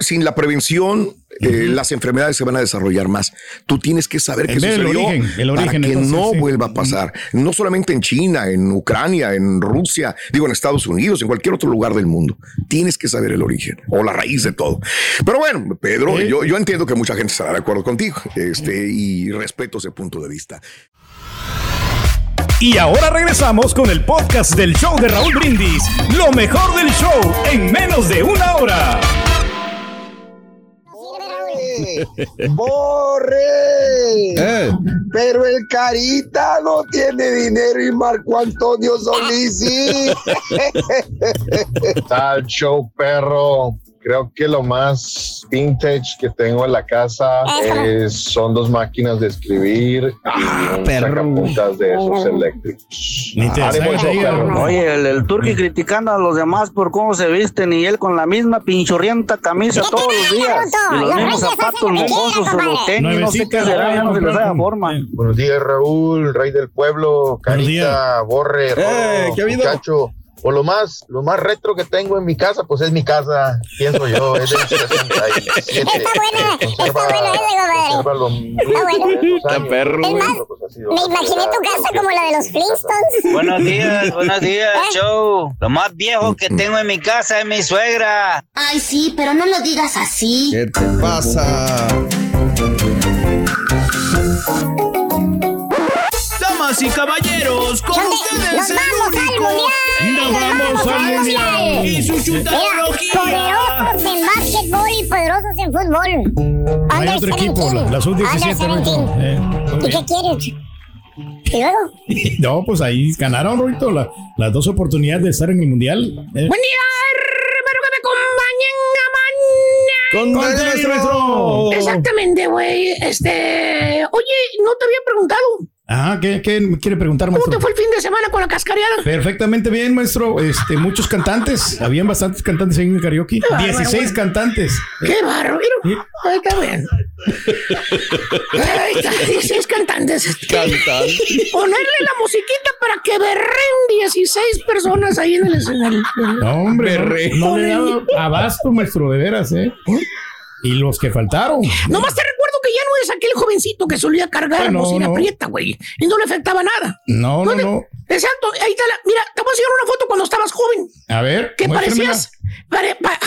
sin la prevención, eh, las enfermedades se van a desarrollar más. Tú tienes que saber qué sucedió origen, el para origen, que entonces, no sí. vuelva a pasar. No solamente en China, en Ucrania, en Rusia, digo en Estados Unidos, en cualquier otro lugar del mundo. Tienes que saber el origen o la raíz de todo. Pero bueno, Pedro, yo, yo entiendo que mucha gente estará de acuerdo contigo este, y respeto ese punto de vista. Y ahora regresamos con el podcast del show de Raúl Brindis. Lo mejor del show en menos de una hora. ¡Borre! Eh. Pero el Carita no tiene dinero y Marco Antonio Solís sí. Tal show, perro. Creo que lo más vintage que tengo en la casa es- son dos máquinas de escribir y un sacapuntas de esos eléctricos. Ni te. Oye, el, el turqui criticando a los demás por cómo se visten y él con la misma pinchurrienta camisa todos los días. Y los mismos zapatos mojosos o los tenis, no sé qué será, ya no se les da forma. Buenos días, Raúl, rey del pueblo, Carita, Borre, Eh, ¿qué ha habido? muchacho. O lo más, lo más retro que tengo en mi casa, pues es mi casa, pienso yo, es del 67. Está buena, está buena ese, compadre. Está bueno. Está perro. Es más, me imaginé tu casa como la de los Flintstones. Buenos días, buenos días, show. Lo más viejo que tengo en mi casa es mi suegra. Ay, sí, pero no lo digas así. ¿Qué te pasa? Damas y caballeros, con ¿Dónde? ustedes ¡Nos el vamos al único. mundial! ¡Nos vamos al mundial! Y su chutarología. poderosos en básquetbol y poderosos en fútbol. Hay Under otro equipo, 17. la, la sub-17. Under Roito. 17. Eh, ¿Y bien. qué quieres? ¿Y luego? No, pues ahí ganaron, Roito, la- las dos oportunidades de estar en el mundial. Eh, Buen día, espero que me acompañen a mañana. Con el maestro. Exactamente, güey. Este, oye, no te había preguntado. Ah, ¿qué, qué me quiere preguntar, ¿Cómo maestro? te fue el fin de semana con la cascareada? Perfectamente bien, maestro. Este, muchos cantantes. Habían bastantes cantantes ahí en el karaoke. bárbaro, 16 güey. cantantes. Qué barro, mira. Ahí está bien. Ahí está, 16 cantantes. Ponerle la musiquita para que berren 16 personas ahí en el escenario. No, hombre, no, no le he dado abasto, maestro, de veras, ¿eh? Y los que faltaron. Nomás te recuerdo que ya no es aquel jovencito que solía cargar no, bocina no. prieta, güey. Y no le afectaba nada. No, no, no. Exacto, ahí está la. Mira, te voy a enseñar una foto cuando estabas joven. A ver. Que parecías. pare- pa-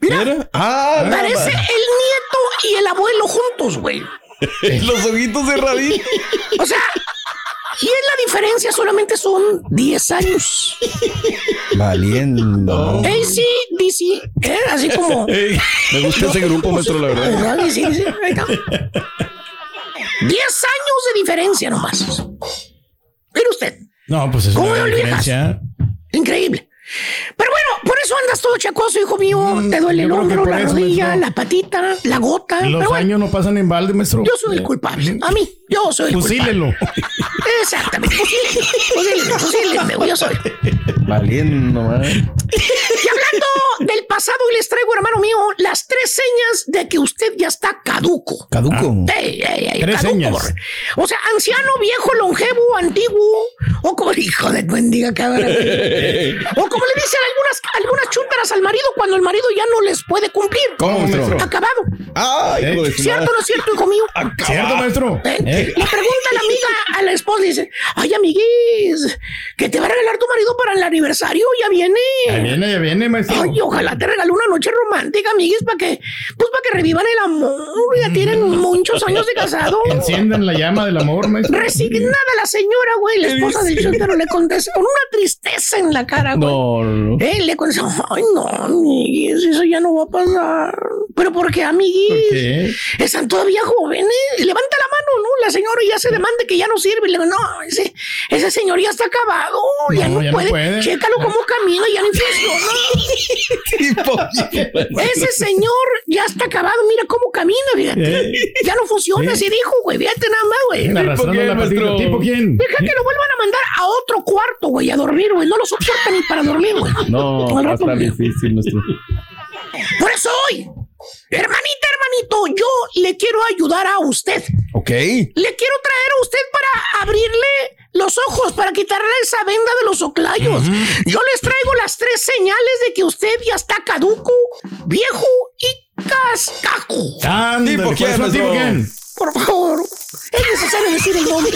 mira, Ah, parece el nieto y el abuelo juntos, güey. Los ojitos cerraditos. O sea, y es la diferencia, solamente son 10 años. Valiendo. AC, DC, ¿eh? así como. Me gusta ese grupo, maestro, la verdad. ¿Verdad? Sí, sí, ahí está. 10 años de diferencia nomás. Mire usted, No, pues es ¿Cómo una diferencia. increíble. Por eso andas todo chacoso, hijo mío. Te duele el Mm, hombro, la eso, rodilla, maestro. la patita, la gota. Los Pero bueno, años no pasan en balde, maestro. yo soy el culpable. A mí, yo soy el culpable. Fusílelo. Exactamente, fusílenme, fusílenme, yo soy. Valiendo, man. Y hablando del pasado, y les traigo, hermano mío, las tres señas de que usted ya está caduco. Caduco. Ey, ey, ey, Tres caduco, señas. O sea, anciano, viejo, longevo, antiguo, o como hijo de bendiga cabrón. o como le dicen algunas, algunas chúntaras al marido cuando el marido ya no les puede cumplir. ¿Cómo, maestro? Acabado. Ay, ¿Cierto o no es cierto, hijo mío? ¿Cierto, maestro? ¿Eh? ¿Eh? Le pregunta la amiga a la esposa y dice, ay, amiguis, que te va a regalar tu marido para el aniversario, ya viene. Ya viene, ya viene, maestro. Ay, ojalá te regaló una noche romántica, amiguis, para que, pues para que revivan el amor. Ya tienen muchos años de casado. Enciendan la llama del amor, maestro. Resignada la señora, güey, la esposa del chúntaro le contesta con una tristeza en la cara, güey. No, no. Él le contesta, ay, no, amiguis, eso ya no va a pasar. ¿Pero por qué, amiguis? ¿Por qué? Están todavía jóvenes. Levanta la mano, ¿no? La señora ya se demande que ya no sirve. Le digo, no, ese, ese señor ya está acabado. ya No, ya no puede. puede. Chécalo cómo camina, ya no funciona. ese señor ya está acabado. Mira cómo camina, fíjate. Eh. Ya no funciona, así dijo, güey. Fíjate nada más, güey. Arrastrando quién? ¿Tipo quién? Deja que lo vuelvan a mandar a otro cuarto, güey, a dormir, güey. No lo soporta ni para dormir, güey. No, va a estar difícil. Por eso hoy, hermanita, hermanito, yo le quiero ayudar a usted. Ok. Le quiero traer a usted para abrirle los ojos, para quitarle esa venda de los oclayos. Yo les traigo las tres señales de que usted ya está caduco, viejo y cascajo. Ándale, ¿Tipo quién, ¿cuáles son? ¿Tipo maestro? quién? Por favor, es necesario decir el nombre.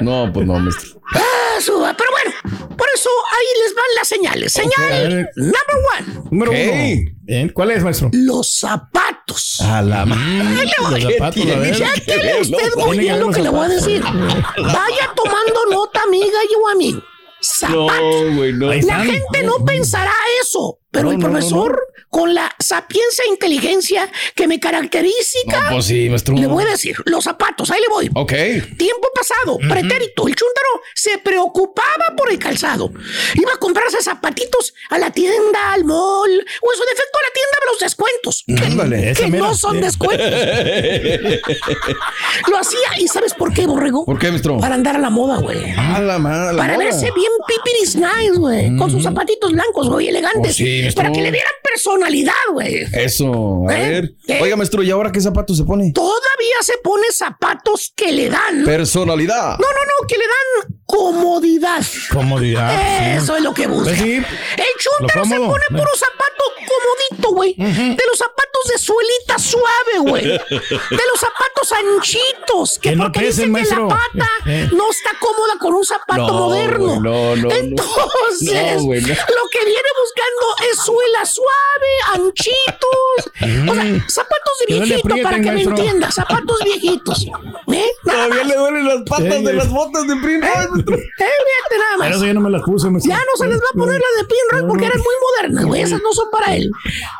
No, pues no, maestro. Ah, suba. Pero bueno, por eso ahí les van las señales. Señal ver. number one. Número uno. Bien, ¿Cuál es, maestro? Los zapatos. A la madre. Los zapatos, a ver. Ya tiene usted muy bien lo que le voy a decir. Vaya tomando nota, amiga y o amigo. Zapatos. No, güey, no. La gente no pensará eso, pero No, el no, no, profesor, con la sapiencia e inteligencia que me caracteriza, No, pues sí, le voy a decir, los zapatos, ahí le voy. Ok. Tiempo pasado, pretérito, el chúntaro se preocupaba por el calzado. Iba a comprarse zapatitos a la tienda, al mall, o en su defecto a la tienda de los descuentos. Que, Ándale, no son descuentos. Lo hacía, ¿y sabes por qué, borrego? ¿Por qué, maestro? Para andar a la moda, güey. A la madre. Para verse bien pipiris nice, güey. Con sus zapatitos blancos, güey, elegantes. Oh, sí, maestro. para que le dieran personalidad, güey. Eso, a ¿Eh? ver. Oiga, maestro, ¿y ahora qué zapatos se pone? Todavía se pone zapatos que le dan. Personalidad. No, no, no, que le dan comodidad. Comodidad. Eso es lo que busca. Pues sí. El chúntaro se pone puro zapato comodito, güey. De los zapatos de suelita suave, güey. De los zapatos anchitos. Que, Que no porque pesen, dicen que la pata Eh. no está cómoda con un zapato No, moderno. güey, no, no, no. Entonces, No, no. lo que viene buscando es suela suave, anchitos. O sea, zapatos de no viejito, para que me maestro. entienda. Zapatos viejitos. ¿Eh? Nada Todavía más. le duelen las patas Sí, de las botas de maestro. Eh, fíjate nada más. Pero ya no me las puse, maestro. Ya no se les va a poner las de Pinrock porque eran muy modernas, güey. Esas no son para él.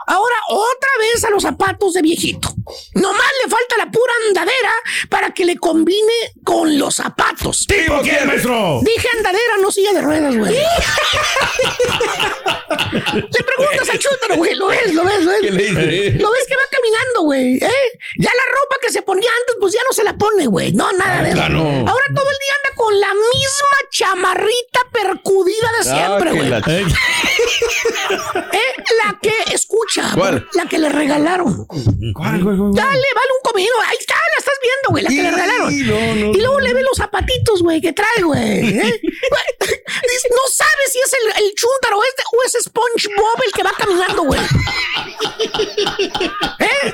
Ahora, otra vez a los zapatos de viejito. Nomás le falta la pura andadera para que le combine con los zapatos. ¿Tipo quién, maestro? Dije andadera, no silla de ruedas, güey. le preguntas al chútaro, güey. Lo ves, lo ves, lo ves. ¿Qué le dice? Lo ves que va caminando, güey. ¿eh? Ya la ropa que se ponía antes, pues ya no se la pone, güey. No, nada de eso. claro. Ahora todo el día anda con la misma chamarrita percudida de siempre, Ah, que güey. la- ¿Eh? La que escucha, ¿Cuál? la que le regalaron. ¿Cuál, güey? Dale, vale un comido. Ahí está, la estás viendo, güey, la que le regalaron. No, no, y luego le ve los zapatitos, güey, que trae, güey. ¿eh? No sabe si es el, el chúntaro este o es SpongeBob el que va caminando, güey. ¿Eh?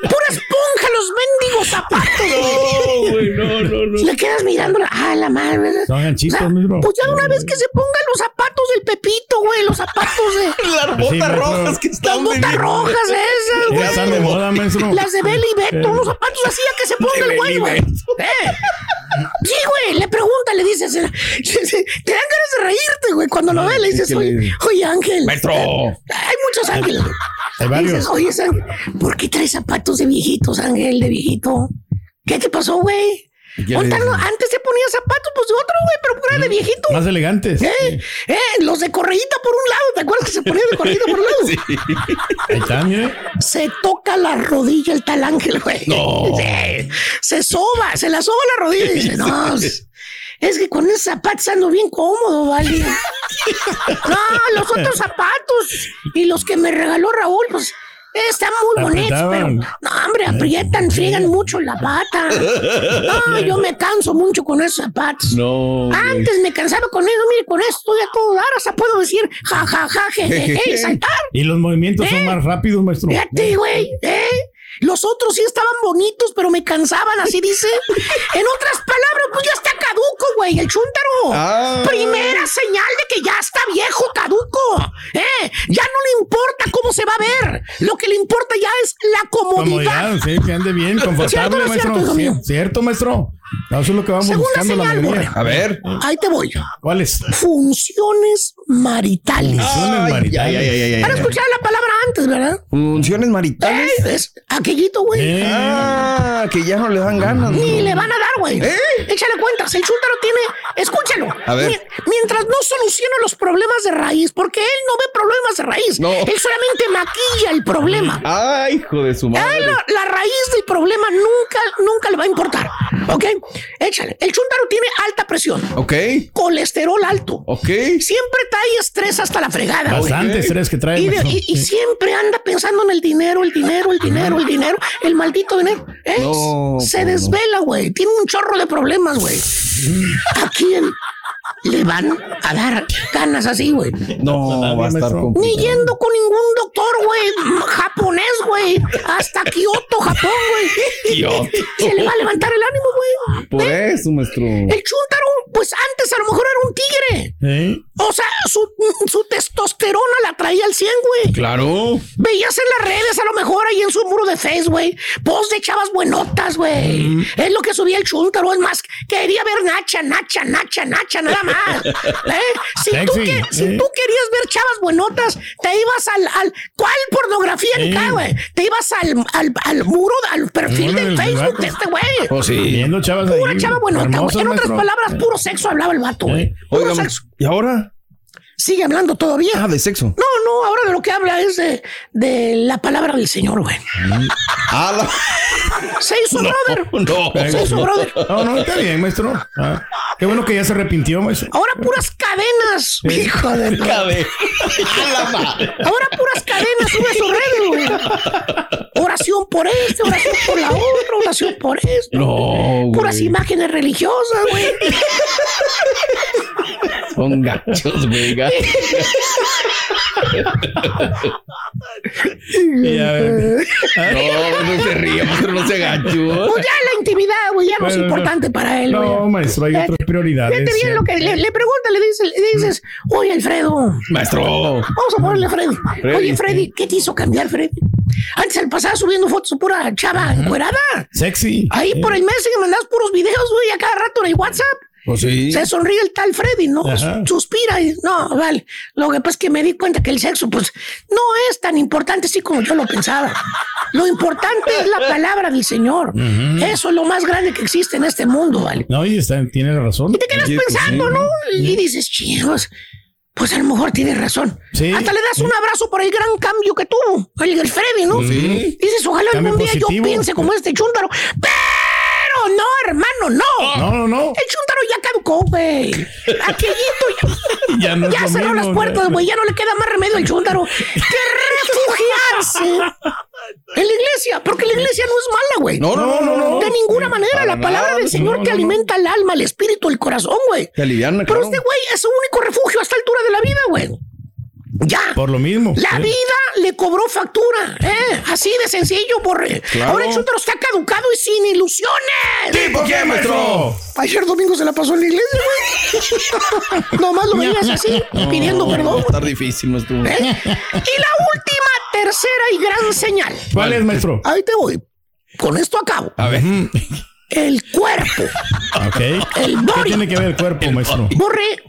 Pura esponja, los mendigos zapatos. No, güey, no, no, no. Le quedas mirando, ah, la madre. Son ganchitos, O sea, maestro. Pues ya una vez que se pongan los zapatos del Pepito, güey, los zapatos de. Las botas Sí, maestro. rojas que Las están botas vendiendo. rojas esas, güey. están de moda, maestro. Las de Beli y Beto, unos zapatos así a que se ponga el güey, güey. ¿Eh? Sí, güey, le pregunta, le dices, eh, te dan ganas de reírte, güey. Cuando lo ve, le dices, que oye, oye, Ángel. Maestro. Hay muchos ángeles. Hay varios. dices, oye, ¿por qué traes zapatos de viejitos, Ángel, de viejito? ¿Qué te pasó, güey? Antes se ponía zapatos, pues otro, güey, pero era de viejito. Más elegantes. ¿Eh? ¿Eh? Los de correíta por un lado, ¿te acuerdas que se ponía de correíta por un lado? Ahí está, mire. Se toca la rodilla el tal ángel, güey. No. Sí. Se soba, se la soba la rodilla y dice, no, es, es que con esos zapatos ando bien cómodo, vale. No, los otros zapatos y los que me regaló Raúl, pues están muy bonitos, pero no, hombre, aprietan, friegan mucho la pata. No, yo me canso mucho con esos zapatos. No. Antes me cansaba con eso, mire, con esto estoy a todo dar, hasta puedo decir ja, ja, ja, je, je, je, y saltar. Y los movimientos son ¿Eh? más rápidos, maestro. Fíjate, güey, ¿eh? Los otros sí estaban bonitos, pero me cansaban, así dice. En otras palabras, pues ya está caduco, güey, el chúntaro. Ah. Primera señal de que ya está viejo, caduco. ¿eh? Ya no le importa cómo se va a ver. Lo que le importa ya es la comodidad. Comodidad, sí, que ande bien, ¿Cierto o confortable, maestro. cierto, hijo mío? Sí, Cierto, maestro. No, eso es lo que vamos Segunda buscando, la señal, mayoría. A ver. Ahí te voy. ¿Cuál es? Funciones maritales. Funciones maritales. ay, ay, ay, ay, Para escuchar la palabra antes, ¿verdad? Funciones maritales. ¿Eh? Es aquellito, güey. Eh, Ah, que ya no le dan ganas. ¿no? Ni le van a dar, güey. ¿Eh? Échale cuentas. El chúntaro tiene. Escúchalo. A ver. Mi- mientras no soluciona los problemas de raíz, porque él no ve problemas de raíz. No. Él solamente maquilla el problema. Ay, hijo de su él madre. la, la raíz del problema nunca, nunca le va a importar. ¿Ok? Échale. El chúntaro tiene alta presión. Ok, Colesterol alto. ok. Siempre trae estrés hasta la fregada. güey. Bastante estrés que trae. Y, de- y- y siempre anda pensando en el dinero, el dinero, el dinero, el dinero, el maldito dinero. ¿eh? No, Se pues no. desvela, güey. Tiene un chorro de problemas, güey. ¿A quién le van a dar ganas así, güey? No, va a estar. Ni yendo con ningún doctor, güey, japonés, güey. Hasta Kioto, Japón, güey. Kioto. Se le va a levantar el ánimo, güey. Por eso, maestro. El chúntaro, pues antes a lo mejor era un tigre. ¿Eh? O sea, su, su testosterona la traía al 100, güey. Claro. Veías en las redes, a lo mejor ahí en su muro de Face, güey. Post de chavas buenotas, güey. Es lo que subía el chúntaro. Es más, quería ver Nacha, Nacha, Nacha, Nacha, nada más. ¿Eh? Si, tú, si ¿eh? tú querías ver chavas buenotas, te ibas al. al ¿Cuál pornografía ni acá, güey? Te ibas al, al, al muro, al perfil de Facebook de este güey. Oh, sí. Viendo chavas ahí. Pura chava buenota, En otras palabras, puro sexo hablaba el vato, güey. ¿Eh? Puro Oigan, sexo. ¿y ahora? Sigue hablando todavía. Ah, de sexo. No, no, ahora de lo que habla es de, de la palabra del Señor, güey. Ah, la... Se hizo brother. No. Se hizo brother. No, no, está bien, maestro. Ah, qué bueno que ya se arrepintió, maestro. Ahora puras cadenas. Hijo de la- Cabe. A la madre. Ahora puras cadenas sube a sus redes, güey. Oración por este, oración por la otra, oración por esto. No, Puras imágenes religiosas, güey. Son gachos, güey. gachos. Y. No, no se ríe, maestro, no se gacho. Pues ya la intimidad, güey, ya no es importante para él, güey. No, maestro, hay otras prioridades. Fíjate bien lo que le, le pregunta, le dices, le dices, oye, Alfredo, Maestro. Vamos a ponerle a Freddy. Freddy. Oye, Freddy, ¿qué te hizo cambiar, Freddy? Antes al pasar subiendo fotos pura chava encuerada. Sexy. Ahí por el mes que mandas puros videos, güey, a cada rato en el WhatsApp. Pues sí. Se sonríe el tal Freddy, ¿no? Ajá. Suspira y no, vale. Lo que pasa es que me di cuenta que el sexo, pues, no es tan importante así como yo lo pensaba. Lo importante es la palabra del Señor. Eso es lo más grande que existe en este mundo, ¿vale? No, y está, tiene razón. Y te quedas pues pensando, sí, ¿no? Y dices, chicos, Pues a lo mejor tienes razón. Sí. Hasta le das un abrazo por el gran cambio que tuvo el, el Freddy, ¿no? Sí. Dices, ojalá algún día yo piense como este chúntaro. Pero no, hermano, no. No, no, no. El chúntaro ya caducó, güey. Aquellito ya, Ya no cerró mismo, las puertas, güey. Ya no le queda más remedio al chúntaro que refugiarse en la iglesia. Porque la iglesia no es mala, güey. No, no, no, no, no. De ninguna manera. La palabra nada, del Señor no, te no, no. alimenta el alma, el espíritu, el corazón, güey. Te aliviana, Pero claro. este güey es su único refugio a esta altura de la vida, güey. Ya. Por lo mismo. La Sí. vida le cobró factura, ¿eh? Así de sencillo, borre. Claro. Ahora el chúntaro está caducado y sin ilusiones. ¿Tipo qué, maestro? Ayer domingo se la pasó en la iglesia, güey. Nomás lo veías así, pidiendo Va a perdón. estar difícil, maestro. ¿eh? Y la última, tercera y gran señal. ¿Cuál es, maestro? Ahí te voy. Con esto acabo. A ver. El cuerpo. Ok. El ¿Qué body. tiene que ver el cuerpo, maestro? Borre,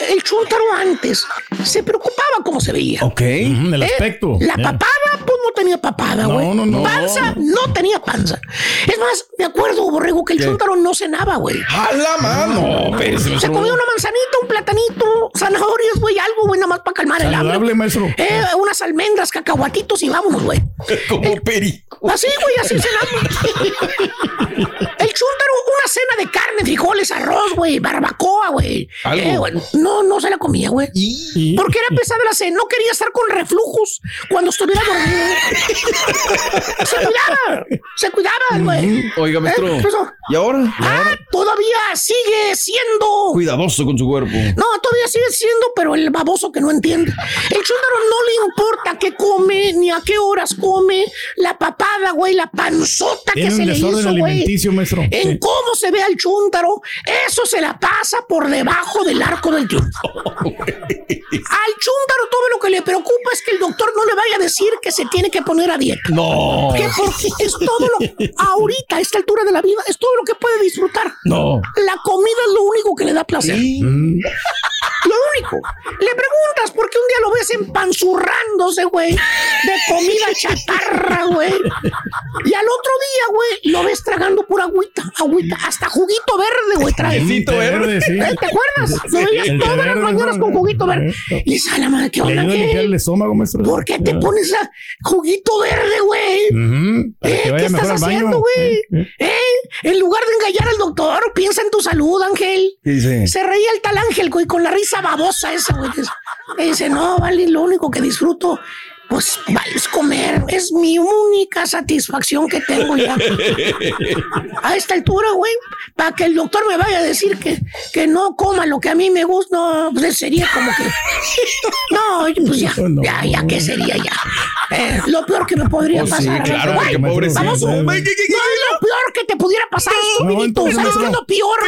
el chúntaro antes se preocupaba cómo se veía. Ok. El ¿Eh? aspecto. La papada, pues no tenía papada, No, güey. no, no. Panza, no tenía panza. Es más, me acuerdo, Borrego, que el chúntaro no cenaba, güey. A la mano. Pero ese Se comía una manzanita, un platanito, zanahorias, güey, algo, güey, nada más para calmar el hambre. maestro. Eh, unas almendras, cacahuatitos y vámonos, güey. Como perico. Así, güey, así cenamos. El chúntaro, una cena de carne, frijoles, arroz, güey, barbacoa, güey. Eh, no, no se la comía, güey. Y- Porque era pesada la cena, no quería estar con reflujos cuando estuviera dormido. se cuidaba, se cuidaba, güey. Oiga, maestro. ¿Eh? ¿Qué pasó? ¿Y ahora? Ah, todavía sigue siendo. Cuidadoso con su cuerpo. No, todavía sigue siendo, pero el baboso que no entiende. El chúndaro no le importa qué come, ni a qué horas come, la papada, güey, la panzota que Tiene se un le desorden hizo, güey. alimenticio, maestro. En Sí. Se ve al chúntaro, eso se la pasa por debajo del arco del triunfo. al chúntaro todo lo que le preocupa es que el doctor no le vaya a decir que se tiene que poner a dieta. No. Que porque es todo lo ahorita, a esta altura de la vida, es todo lo que puede disfrutar. No. La comida es lo único que le da placer. Lo único. Le preguntas por qué un día lo ves empanzurrándose, güey, de comida chatarra, güey. Y al otro día, güey, lo ves tragando pura agüita, agüita, hasta juguito verde, güey, trae. Juguito verde, sí. ¿Eh? ¿Te acuerdas? Lo veías todas las mañanas con juguito verde. Y dices, a la madre, ¿qué Le onda? maestro. ¿Por qué te pones a juguito verde, güey? ¿Eh? ¿Qué estás haciendo, güey? Eh. En lugar de engañar al doctor, piensa en tu salud, Ángel. Se reía el tal Ángel, güey, con la risa babosa esa, güey. dice, no, vale, lo único que disfruto, pues, es comer. Es mi única satisfacción que tengo ya. A esta altura, güey, para que el doctor me vaya a decir que, que no coma lo que a mí me gusta, no, pues sería como que... No, pues ya, No. ya, ya, ¿qué sería ya? Eh, lo peor que me podría Oh, sí, pasar. claro, güey. porque pobrecito. Vamos, Sí, no sí. es lo peor que te pudiera pasar, estupidito. ¿Sabes qué es lo peor?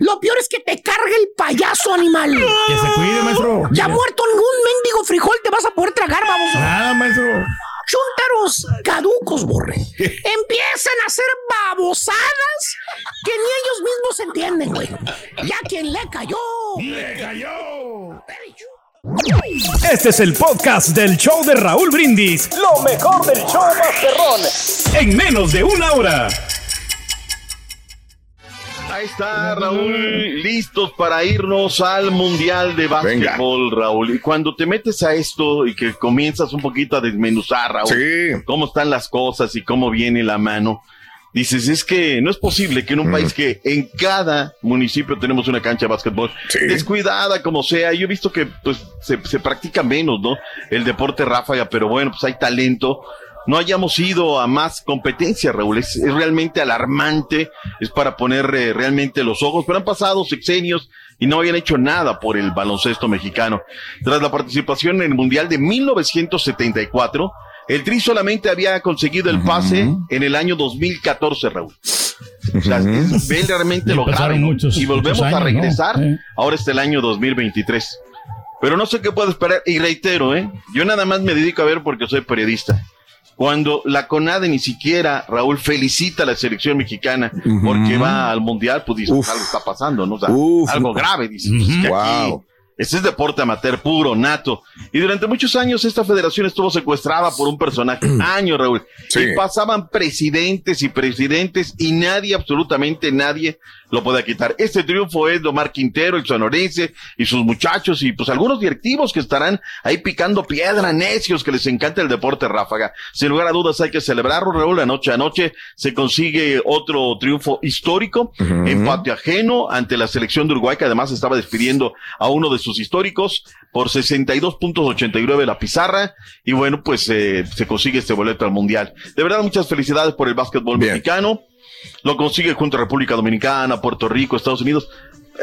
Lo peor es que te cargue el payaso animal. Que se cuide, maestro. Ya muerto ningún mendigo frijol te vas a poder tragar, vamos. Nada, maestro. Chúntaros caducos, borre. Empiezan a hacer babosadas que ni ellos mismos entienden, güey. Ya quien le cayó. Le cayó. Este es el podcast del show de Raúl Brindis. Lo mejor del show Masterrón. En menos de una hora. Ahí está, Raúl, listos para irnos al Mundial de Básquetbol, Raúl. Y cuando te metes a esto y que comienzas un poquito a desmenuzar, Raúl, cómo están las cosas y cómo viene la mano, dices, es que no es posible que en un país que en cada municipio tenemos una cancha de básquetbol, descuidada como sea, yo he visto que pues se, se practica menos, ¿no? El deporte ráfaga, pero bueno, pues hay talento no hayamos ido a más competencia, Raúl. Es, es realmente alarmante, es para poner eh, realmente los ojos, pero han pasado sexenios y no habían hecho nada por el baloncesto mexicano. Tras la participación en el Mundial de 1974, el Tri solamente había conseguido el pase en el año 2014, Raúl. O sea, es, realmente lo grave. ¿no? muchos- y volvemos a regresar. Eh. Ahora está el año 2023. Pero no sé qué puedo esperar. Y reitero, ¿eh? Yo nada más me dedico a ver porque soy periodista. Cuando la CONADE ni siquiera, Raúl, felicita a la selección mexicana porque va al mundial, pues dices, algo está pasando, ¿no? O sea, algo grave, dices. pues, que aquí, Este es deporte amateur puro, nato. Y durante muchos años esta federación estuvo secuestrada por un personaje. Años, Raúl. Y pasaban presidentes y presidentes y nadie, absolutamente nadie, lo podía quitar. Este triunfo es de Omar Quintero, el sonorense, y sus muchachos, y pues algunos directivos que estarán ahí picando piedra, necios, que les encanta el deporte ráfaga. Sin lugar a dudas hay que celebrarlo, Raúl, la noche a noche se consigue otro triunfo histórico, empate ajeno ante la selección de Uruguay, que además estaba despidiendo a uno de sus históricos por 62.89 la pizarra, y bueno, pues eh, se consigue este boleto al Mundial. De verdad, muchas felicidades por el básquetbol mexicano. Lo consigue junto a República Dominicana, Puerto Rico, Estados Unidos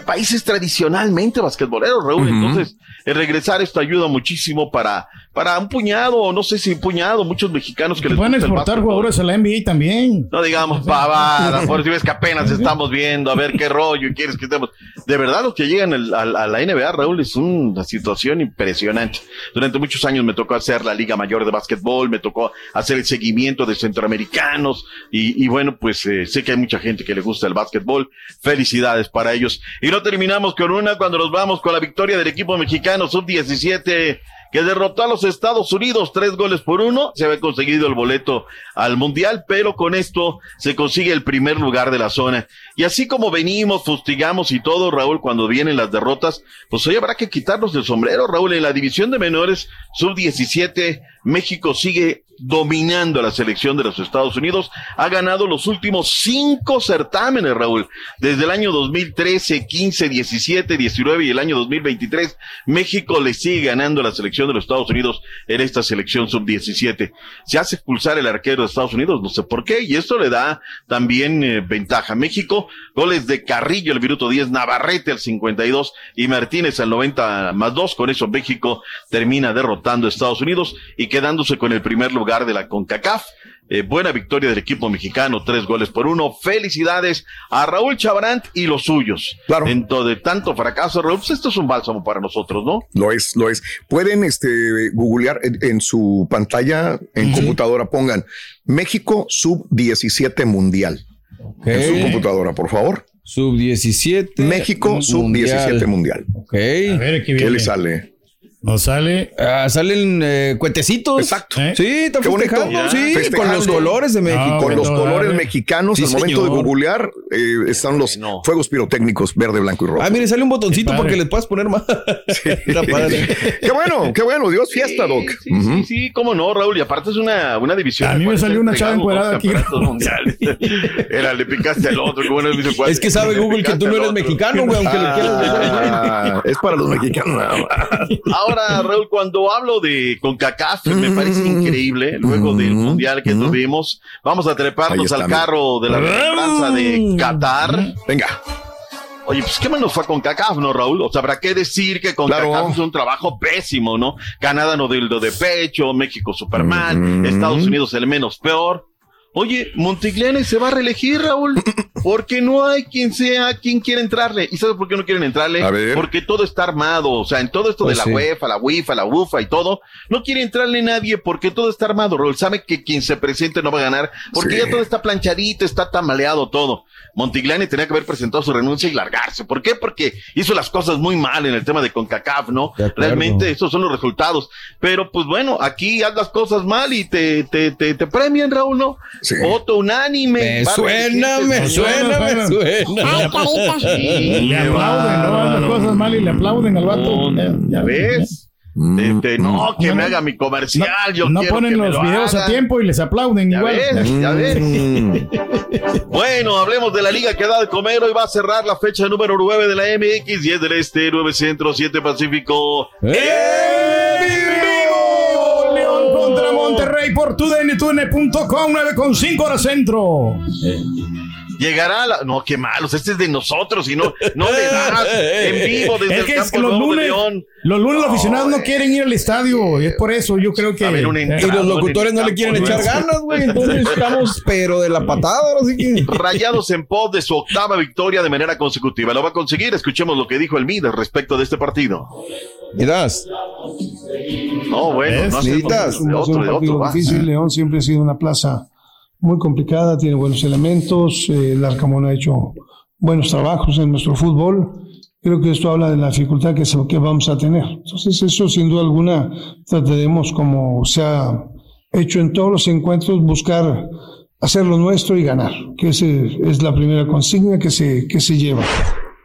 países tradicionalmente basquetboleros, Raúl. Entonces, el regresar esto ayuda muchísimo para, para un puñado, no sé si un puñado, muchos mexicanos que les Pueden exportar jugadores a la NBA también. No digamos pavada, por si ves que apenas estamos viendo, a ver qué rollo quieres que estemos. De verdad, los que llegan a, la NBA, Raúl, es una situación impresionante. Durante muchos años me tocó hacer la Liga Mayor de Básquetbol, me tocó hacer el seguimiento de centroamericanos y, bueno, pues eh, sé que hay mucha gente que le gusta el básquetbol. Felicidades para ellos. Y no terminamos con una cuando nos vamos con la victoria del equipo mexicano sub-17 que derrotó a los Estados Unidos tres goles por uno. Se había conseguido el boleto al Mundial, pero con esto se consigue el primer lugar de la zona. Y así como venimos, fustigamos y todo, Raúl, cuando vienen las derrotas, pues hoy habrá que quitarnos el sombrero, Raúl. En la división de menores sub-17, México sigue dominando a la selección de los Estados Unidos. Ha ganado los últimos cinco certámenes, Raúl. Desde el año 2013, 15, 17, 19 y el año 2023, México le sigue ganando a la selección de los Estados Unidos en esta selección sub-17. Se hace expulsar el arquero de Estados Unidos, no sé por qué, y esto le da también eh, ventaja. México, goles de Carrillo el minuto 10, Navarrete al 52 y Martínez al 90 más 2. Con eso México termina derrotando a Estados Unidos y quedándose con el primer lugar de la CONCACAF. Eh, buena victoria del equipo mexicano, tres goles por uno. Felicidades a Raúl Chabrant y los suyos. Claro. Dentro de tanto fracaso, Raúl, pues esto es un bálsamo para nosotros, ¿no? Lo es, lo es. Pueden este, googlear en, su pantalla, en computadora, pongan México sub-17 mundial. En su computadora, por favor. Sub-17. México sub-17 mundial. Ok. A ver, ¿qué, ¿Qué le sale? Nos sale. Ah, salen eh, cuetecitos. Exacto. Sí, están festejando. Sí, con los colores de México. con los colores mexicanos. al momento de googlear eh, están los fuegos pirotécnicos verde, blanco y rojo. Ah, mire, sale un botoncito porque le puedas poner más. qué bueno, qué bueno. Dios fiesta, Doc. Sí, sí, sí, cómo no, Raúl. Y aparte es una, una división. A mí me salió una chava encuadrada aquí. Era, le picaste al otro. Bueno, es que sabe Google que tú no eres mexicano, güey, aunque le quieras ah, Es para los mexicanos ahora, Raúl, cuando hablo de CONCACAF, me parece increíble, luego del mundial que tuvimos, vamos a treparnos al carro de la remembranza de Qatar. Venga. Oye, pues qué menos fue con CACAF, ¿no, Raúl? O sea, habrá que decir que con CACAF es un trabajo pésimo, ¿no? Canadá no dildo de pecho, México Superman, Estados Unidos el menos peor. Oye, Montigliani se va a reelegir, Raúl, porque no hay quien sea quien quiera entrarle. ¿Y sabes por qué no quieren entrarle? Porque todo está armado. O sea, en todo esto de pues la UEFA, la UEFA, la UFA y todo, no quiere entrarle nadie porque todo está armado, Raúl. Sabe que quien se presente no va a ganar porque ya todo está planchadito, está tamaleado todo. Montigliani tenía que haber presentado su renuncia y largarse. ¿Por qué? Porque hizo las cosas muy mal en el tema de CONCACAF, ¿no? Realmente esos son los resultados. Pero pues bueno, aquí haz las cosas mal y te, te, te, te premian, Raúl, ¿no? Voto unánime. Me suena, me suena, me suena. le aplauden, ¿no? Haz las cosas mal y le aplauden al vato. ¿Ya ves? Este, no, que me haga mi comercial. No, yo no ponen los videos a tiempo y les aplauden ya igual. Ves, ya ves. bueno, hablemos de la liga que da de comer. Hoy va a cerrar la fecha número 9 de la MX, 10 del Este, 9 Centro, 7 Pacífico. ¡Eh! Por tudn.com 9 con 5 horas centro. Eh llegará la. No, qué malos, este es de nosotros y no, no le das en vivo desde el campo los lunes, de León. Los lunes los aficionados no quieren ir al estadio y es por eso yo creo que. y los locutores no le quieren echar ganas, güey. Entonces estamos, pero de la patada, ahora sí que. Rayados en pos de su octava victoria de manera consecutiva. Lo va a conseguir. Escuchemos lo que dijo el Midas respecto de este partido. Midas. No, bueno, no es un, partido difícil. León siempre ha sido una plaza muy complicada, tiene buenos elementos, eh, el Arcamón ha hecho buenos trabajos en nuestro fútbol creo que esto habla de la dificultad que, que vamos a tener. Entonces eso sin duda alguna trataremos como se ha hecho en todos los encuentros, buscar hacer lo nuestro y ganar, que ese es la primera consigna que se, que se lleva.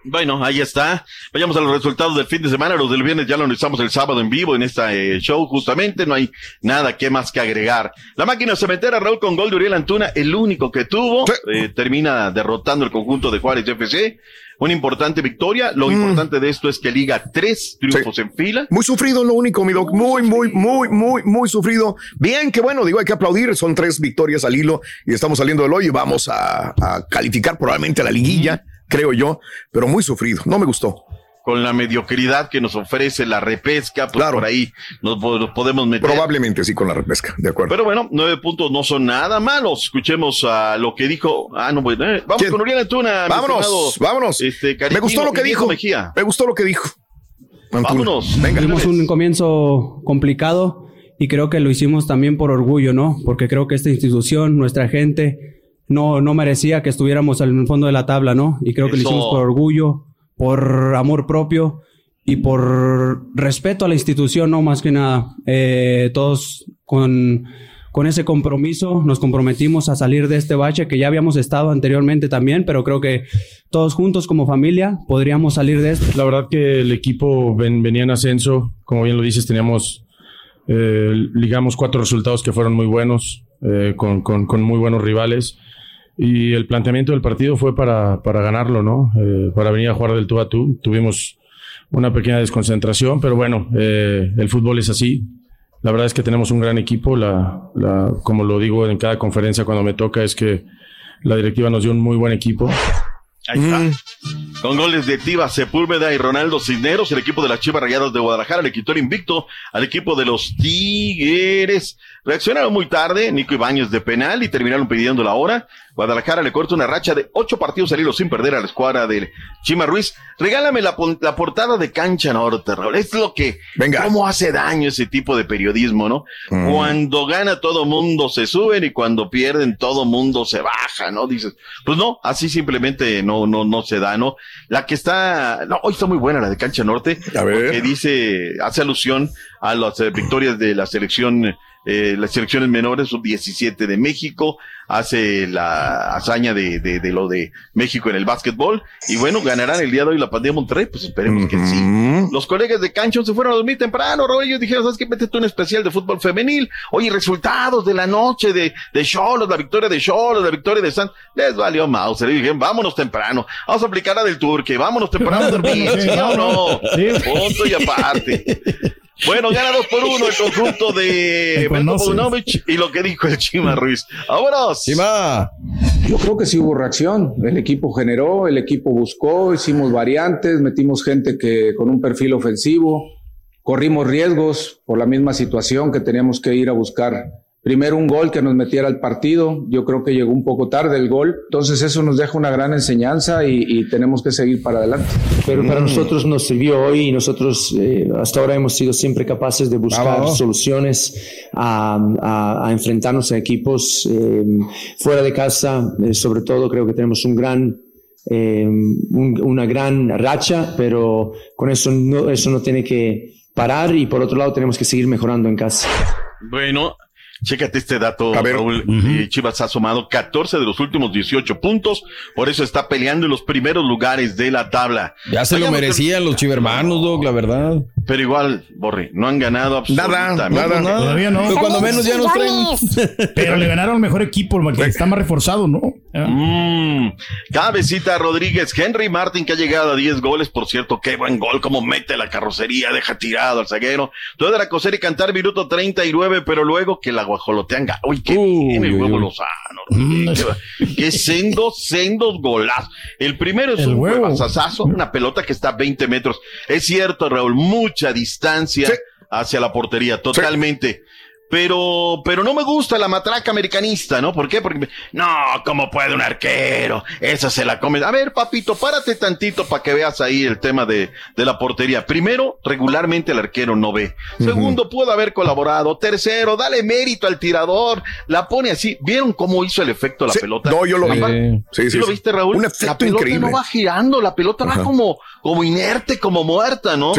Bueno, ahí está. Vayamos a los resultados del fin de semana. Los del viernes ya lo analizamos el sábado en vivo en este show, justamente. No hay nada que más que agregar. La máquina cementera, Raúl con gol de Uriel Antuna, el único que tuvo, eh, termina derrotando el conjunto de Juárez FC. Una importante victoria. Lo importante de esto es que liga tres triunfos en fila. Muy sufrido, lo único, mi doc. Muy, muy, muy, muy, muy sufrido. Bien, que bueno, digo, hay que aplaudir. Son tres victorias al hilo y estamos saliendo del hoyo y vamos a, a calificar probablemente a la liguilla, creo yo, pero muy sufrido. No me gustó. Con la mediocridad que nos ofrece la repesca, pues por ahí nos, po- nos podemos meter. Probablemente sí con la repesca, de acuerdo. Pero bueno, nueve puntos no son nada malos. Escuchemos a lo que dijo. Ah, no, bueno, eh, vamos ¿Quién? con Uriel Antuna. mi Vámonos, estimado, vámonos. Este, Me gustó lo que dijo. Mejía. Me gustó lo que dijo. Antuna. Vámonos. Venga. Tuvimos un comienzo complicado y creo que lo hicimos también por orgullo, ¿no? Porque creo que esta institución, nuestra gente, no, no merecía que estuviéramos en el fondo de la tabla, ¿no? Y creo que Eso. lo hicimos por orgullo, por amor propio y por respeto a la institución, ¿no? Más que nada. Eh, todos con, con ese compromiso nos comprometimos a salir de este bache que ya habíamos estado anteriormente también, pero creo que todos juntos como familia podríamos salir de esto. La verdad que el equipo ven- venía en ascenso, como bien lo dices, teníamos, eh, ligamos cuatro resultados que fueron muy buenos, eh, con, con- con muy buenos rivales. Y el planteamiento del partido fue para, para ganarlo, ¿no? Eh, para venir a jugar del tú a tú. Tuvimos una pequeña desconcentración, pero bueno, eh, el fútbol es así. La verdad es que tenemos un gran equipo. La, la- como lo digo en cada conferencia cuando me toca, es que la directiva nos dio un muy buen equipo. Ahí está. Con goles de Tiva Sepúlveda y Ronaldo Cisneros, el equipo de las Chivas Rayadas de Guadalajara le quitó el invicto al equipo de los Tigres. Reaccionaron muy tarde, Nico Ibáñez de penal y terminaron pidiendo la hora. Guadalajara le corta una racha de ocho partidos al hilo sin perder a la escuadra del Chima Ruiz. Regálame la, portada de Cancha Norte, Raúl. Es lo que, cómo hace daño ese tipo de periodismo, ¿no? Mm. Cuando gana todo mundo se suben y cuando pierden todo mundo se baja, ¿no? Dices, pues no, así simplemente no, no, no se da, ¿no? La que está, no, hoy está muy buena la de Cancha Norte, que dice, hace alusión a las eh, victorias de la selección, eh, las selecciones menores, sub 17 de México, hace la hazaña de, de, de lo de México en el básquetbol, y bueno, ganarán el día de hoy la pandemia Monterrey, pues esperemos que sí. Los colegas de Cancho se fueron a dormir temprano, Raúl, ellos dijeron, ¿sabes qué? Métete un especial de fútbol femenil, oye, resultados de la noche de, de Cholos, la victoria de Cholos, la victoria de San, les valió Mauser, y dijeron, vámonos temprano, vamos a aplicar la del Turque, vámonos temprano a dormir, Sí, ¿sí o no? sí. Punto y aparte. Bueno, gana dos por uno el conjunto de. Paunovic y lo que dijo el Chima Ruiz. ¡Vámonos! Chima. Yo creo que sí hubo reacción. El equipo generó, el equipo buscó, hicimos variantes, metimos gente que con un perfil ofensivo, corrimos riesgos por la misma situación que teníamos que ir a buscar. Primero un gol que nos metiera al partido. Yo creo que llegó un poco tarde el gol. Entonces eso nos deja una gran enseñanza y, y tenemos que seguir para adelante. Pero para nosotros nos sirvió hoy y nosotros eh, hasta ahora hemos sido siempre capaces de buscar Bravo. soluciones a, a- a enfrentarnos a equipos eh, fuera de casa. Eh, sobre todo creo que tenemos un gran, eh, un- una gran racha, pero con eso no, eso no tiene que parar y por otro lado tenemos que seguir mejorando en casa. Bueno, chécate este dato, Raúl. Eh, Chivas ha sumado 14 de los últimos 18 puntos, por eso está peleando en los primeros lugares de la tabla. Ya se lo merecían los chivermanos, Doc, la verdad. Pero igual, Borre, no han ganado absolutamente nada. Todavía no. Pero cuando menos ya nos traen. Pero le ganaron al mejor equipo, el que está más reforzado, ¿no? Mm, Cabecita Rodríguez, Henry Martin que ha llegado a 10 goles, por cierto, qué buen gol, como mete la carrocería, deja tirado al zaguero. Todo de la coser y cantar minuto 39, pero luego que la guajolotean. Uy, qué bien el huevo Lozano. Rodríguez, qué, qué sendos, sendos golazos. El primero es un huevazazazo, una pelota que está a 20 metros. Es cierto, Raúl, mucha distancia hacia la portería, totalmente. pero, pero no me gusta la matraca americanista, ¿no? ¿Por qué? Porque, me- no, ¿cómo puede un arquero? Esa se la come. A ver, papito, párate tantito para que veas ahí el tema de, de la portería. Primero, regularmente el arquero no ve. Segundo, pudo haber colaborado. Tercero, dale mérito al tirador. La pone así. ¿Vieron cómo hizo el efecto la Sí, pelota? no, yo lo vi. Sí, sí, ¿Sí lo sí. viste, Raúl? Un efecto la pelota increíble. no va girando, la pelota Ajá. va como, como inerte, como muerta, ¿no?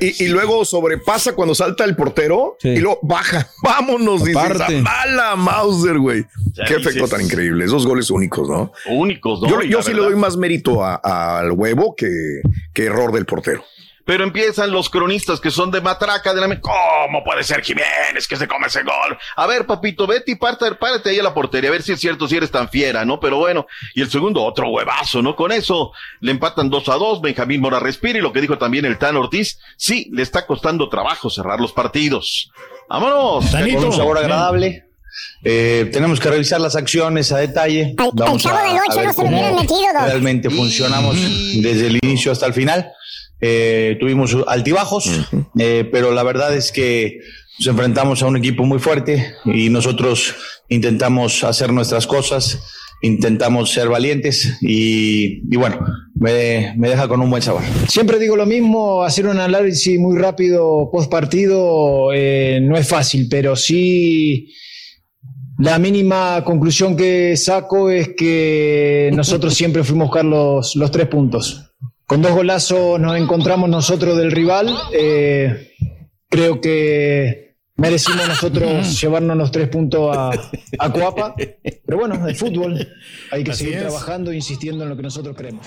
Y, y- y luego sobrepasa cuando salta el portero y luego baja. Vámonos, dice. Aparte. esa Mala Mauser, güey. Ya Qué efecto tan increíble. Esos goles únicos, ¿no? Únicos, ¿no? Yo, yo sí le doy más mérito a- al huevo que, que error del portero. Pero empiezan los cronistas que son de matraca de la... ¿Cómo puede ser Jiménez que se come ese gol? A ver, papito, vete y párate, párate ahí a la portería, a ver si es cierto, si eres tan fiera, ¿no? Pero bueno, y el segundo, otro huevazo, ¿no? Con eso le empatan dos a dos, Benjamín Mora respira y lo que dijo también el Tan Ortiz, sí, le está costando trabajo cerrar los partidos. ¡Vámonos! Con un sabor agradable. Eh, tenemos que revisar las acciones a detalle. Vamos Chavo ver no se lo cómo hubieran metido, Doc. realmente funcionamos desde el inicio hasta el final. Eh, tuvimos altibajos, eh, pero la verdad es que nos enfrentamos a un equipo muy fuerte y nosotros intentamos hacer nuestras cosas, intentamos ser valientes y, y bueno, me, me deja con un buen sabor. Siempre digo lo mismo, hacer un análisis muy rápido post partido eh, no es fácil, pero sí la mínima conclusión que saco es que nosotros siempre fuimos a buscar los, los tres puntos. Con dos golazos nos encontramos nosotros del rival. eh, creo que merecimos nosotros llevarnos los tres puntos a, a Coapa. Pero bueno, el fútbol. Hay que seguir trabajando e insistiendo en lo que nosotros creemos.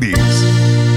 Mendes.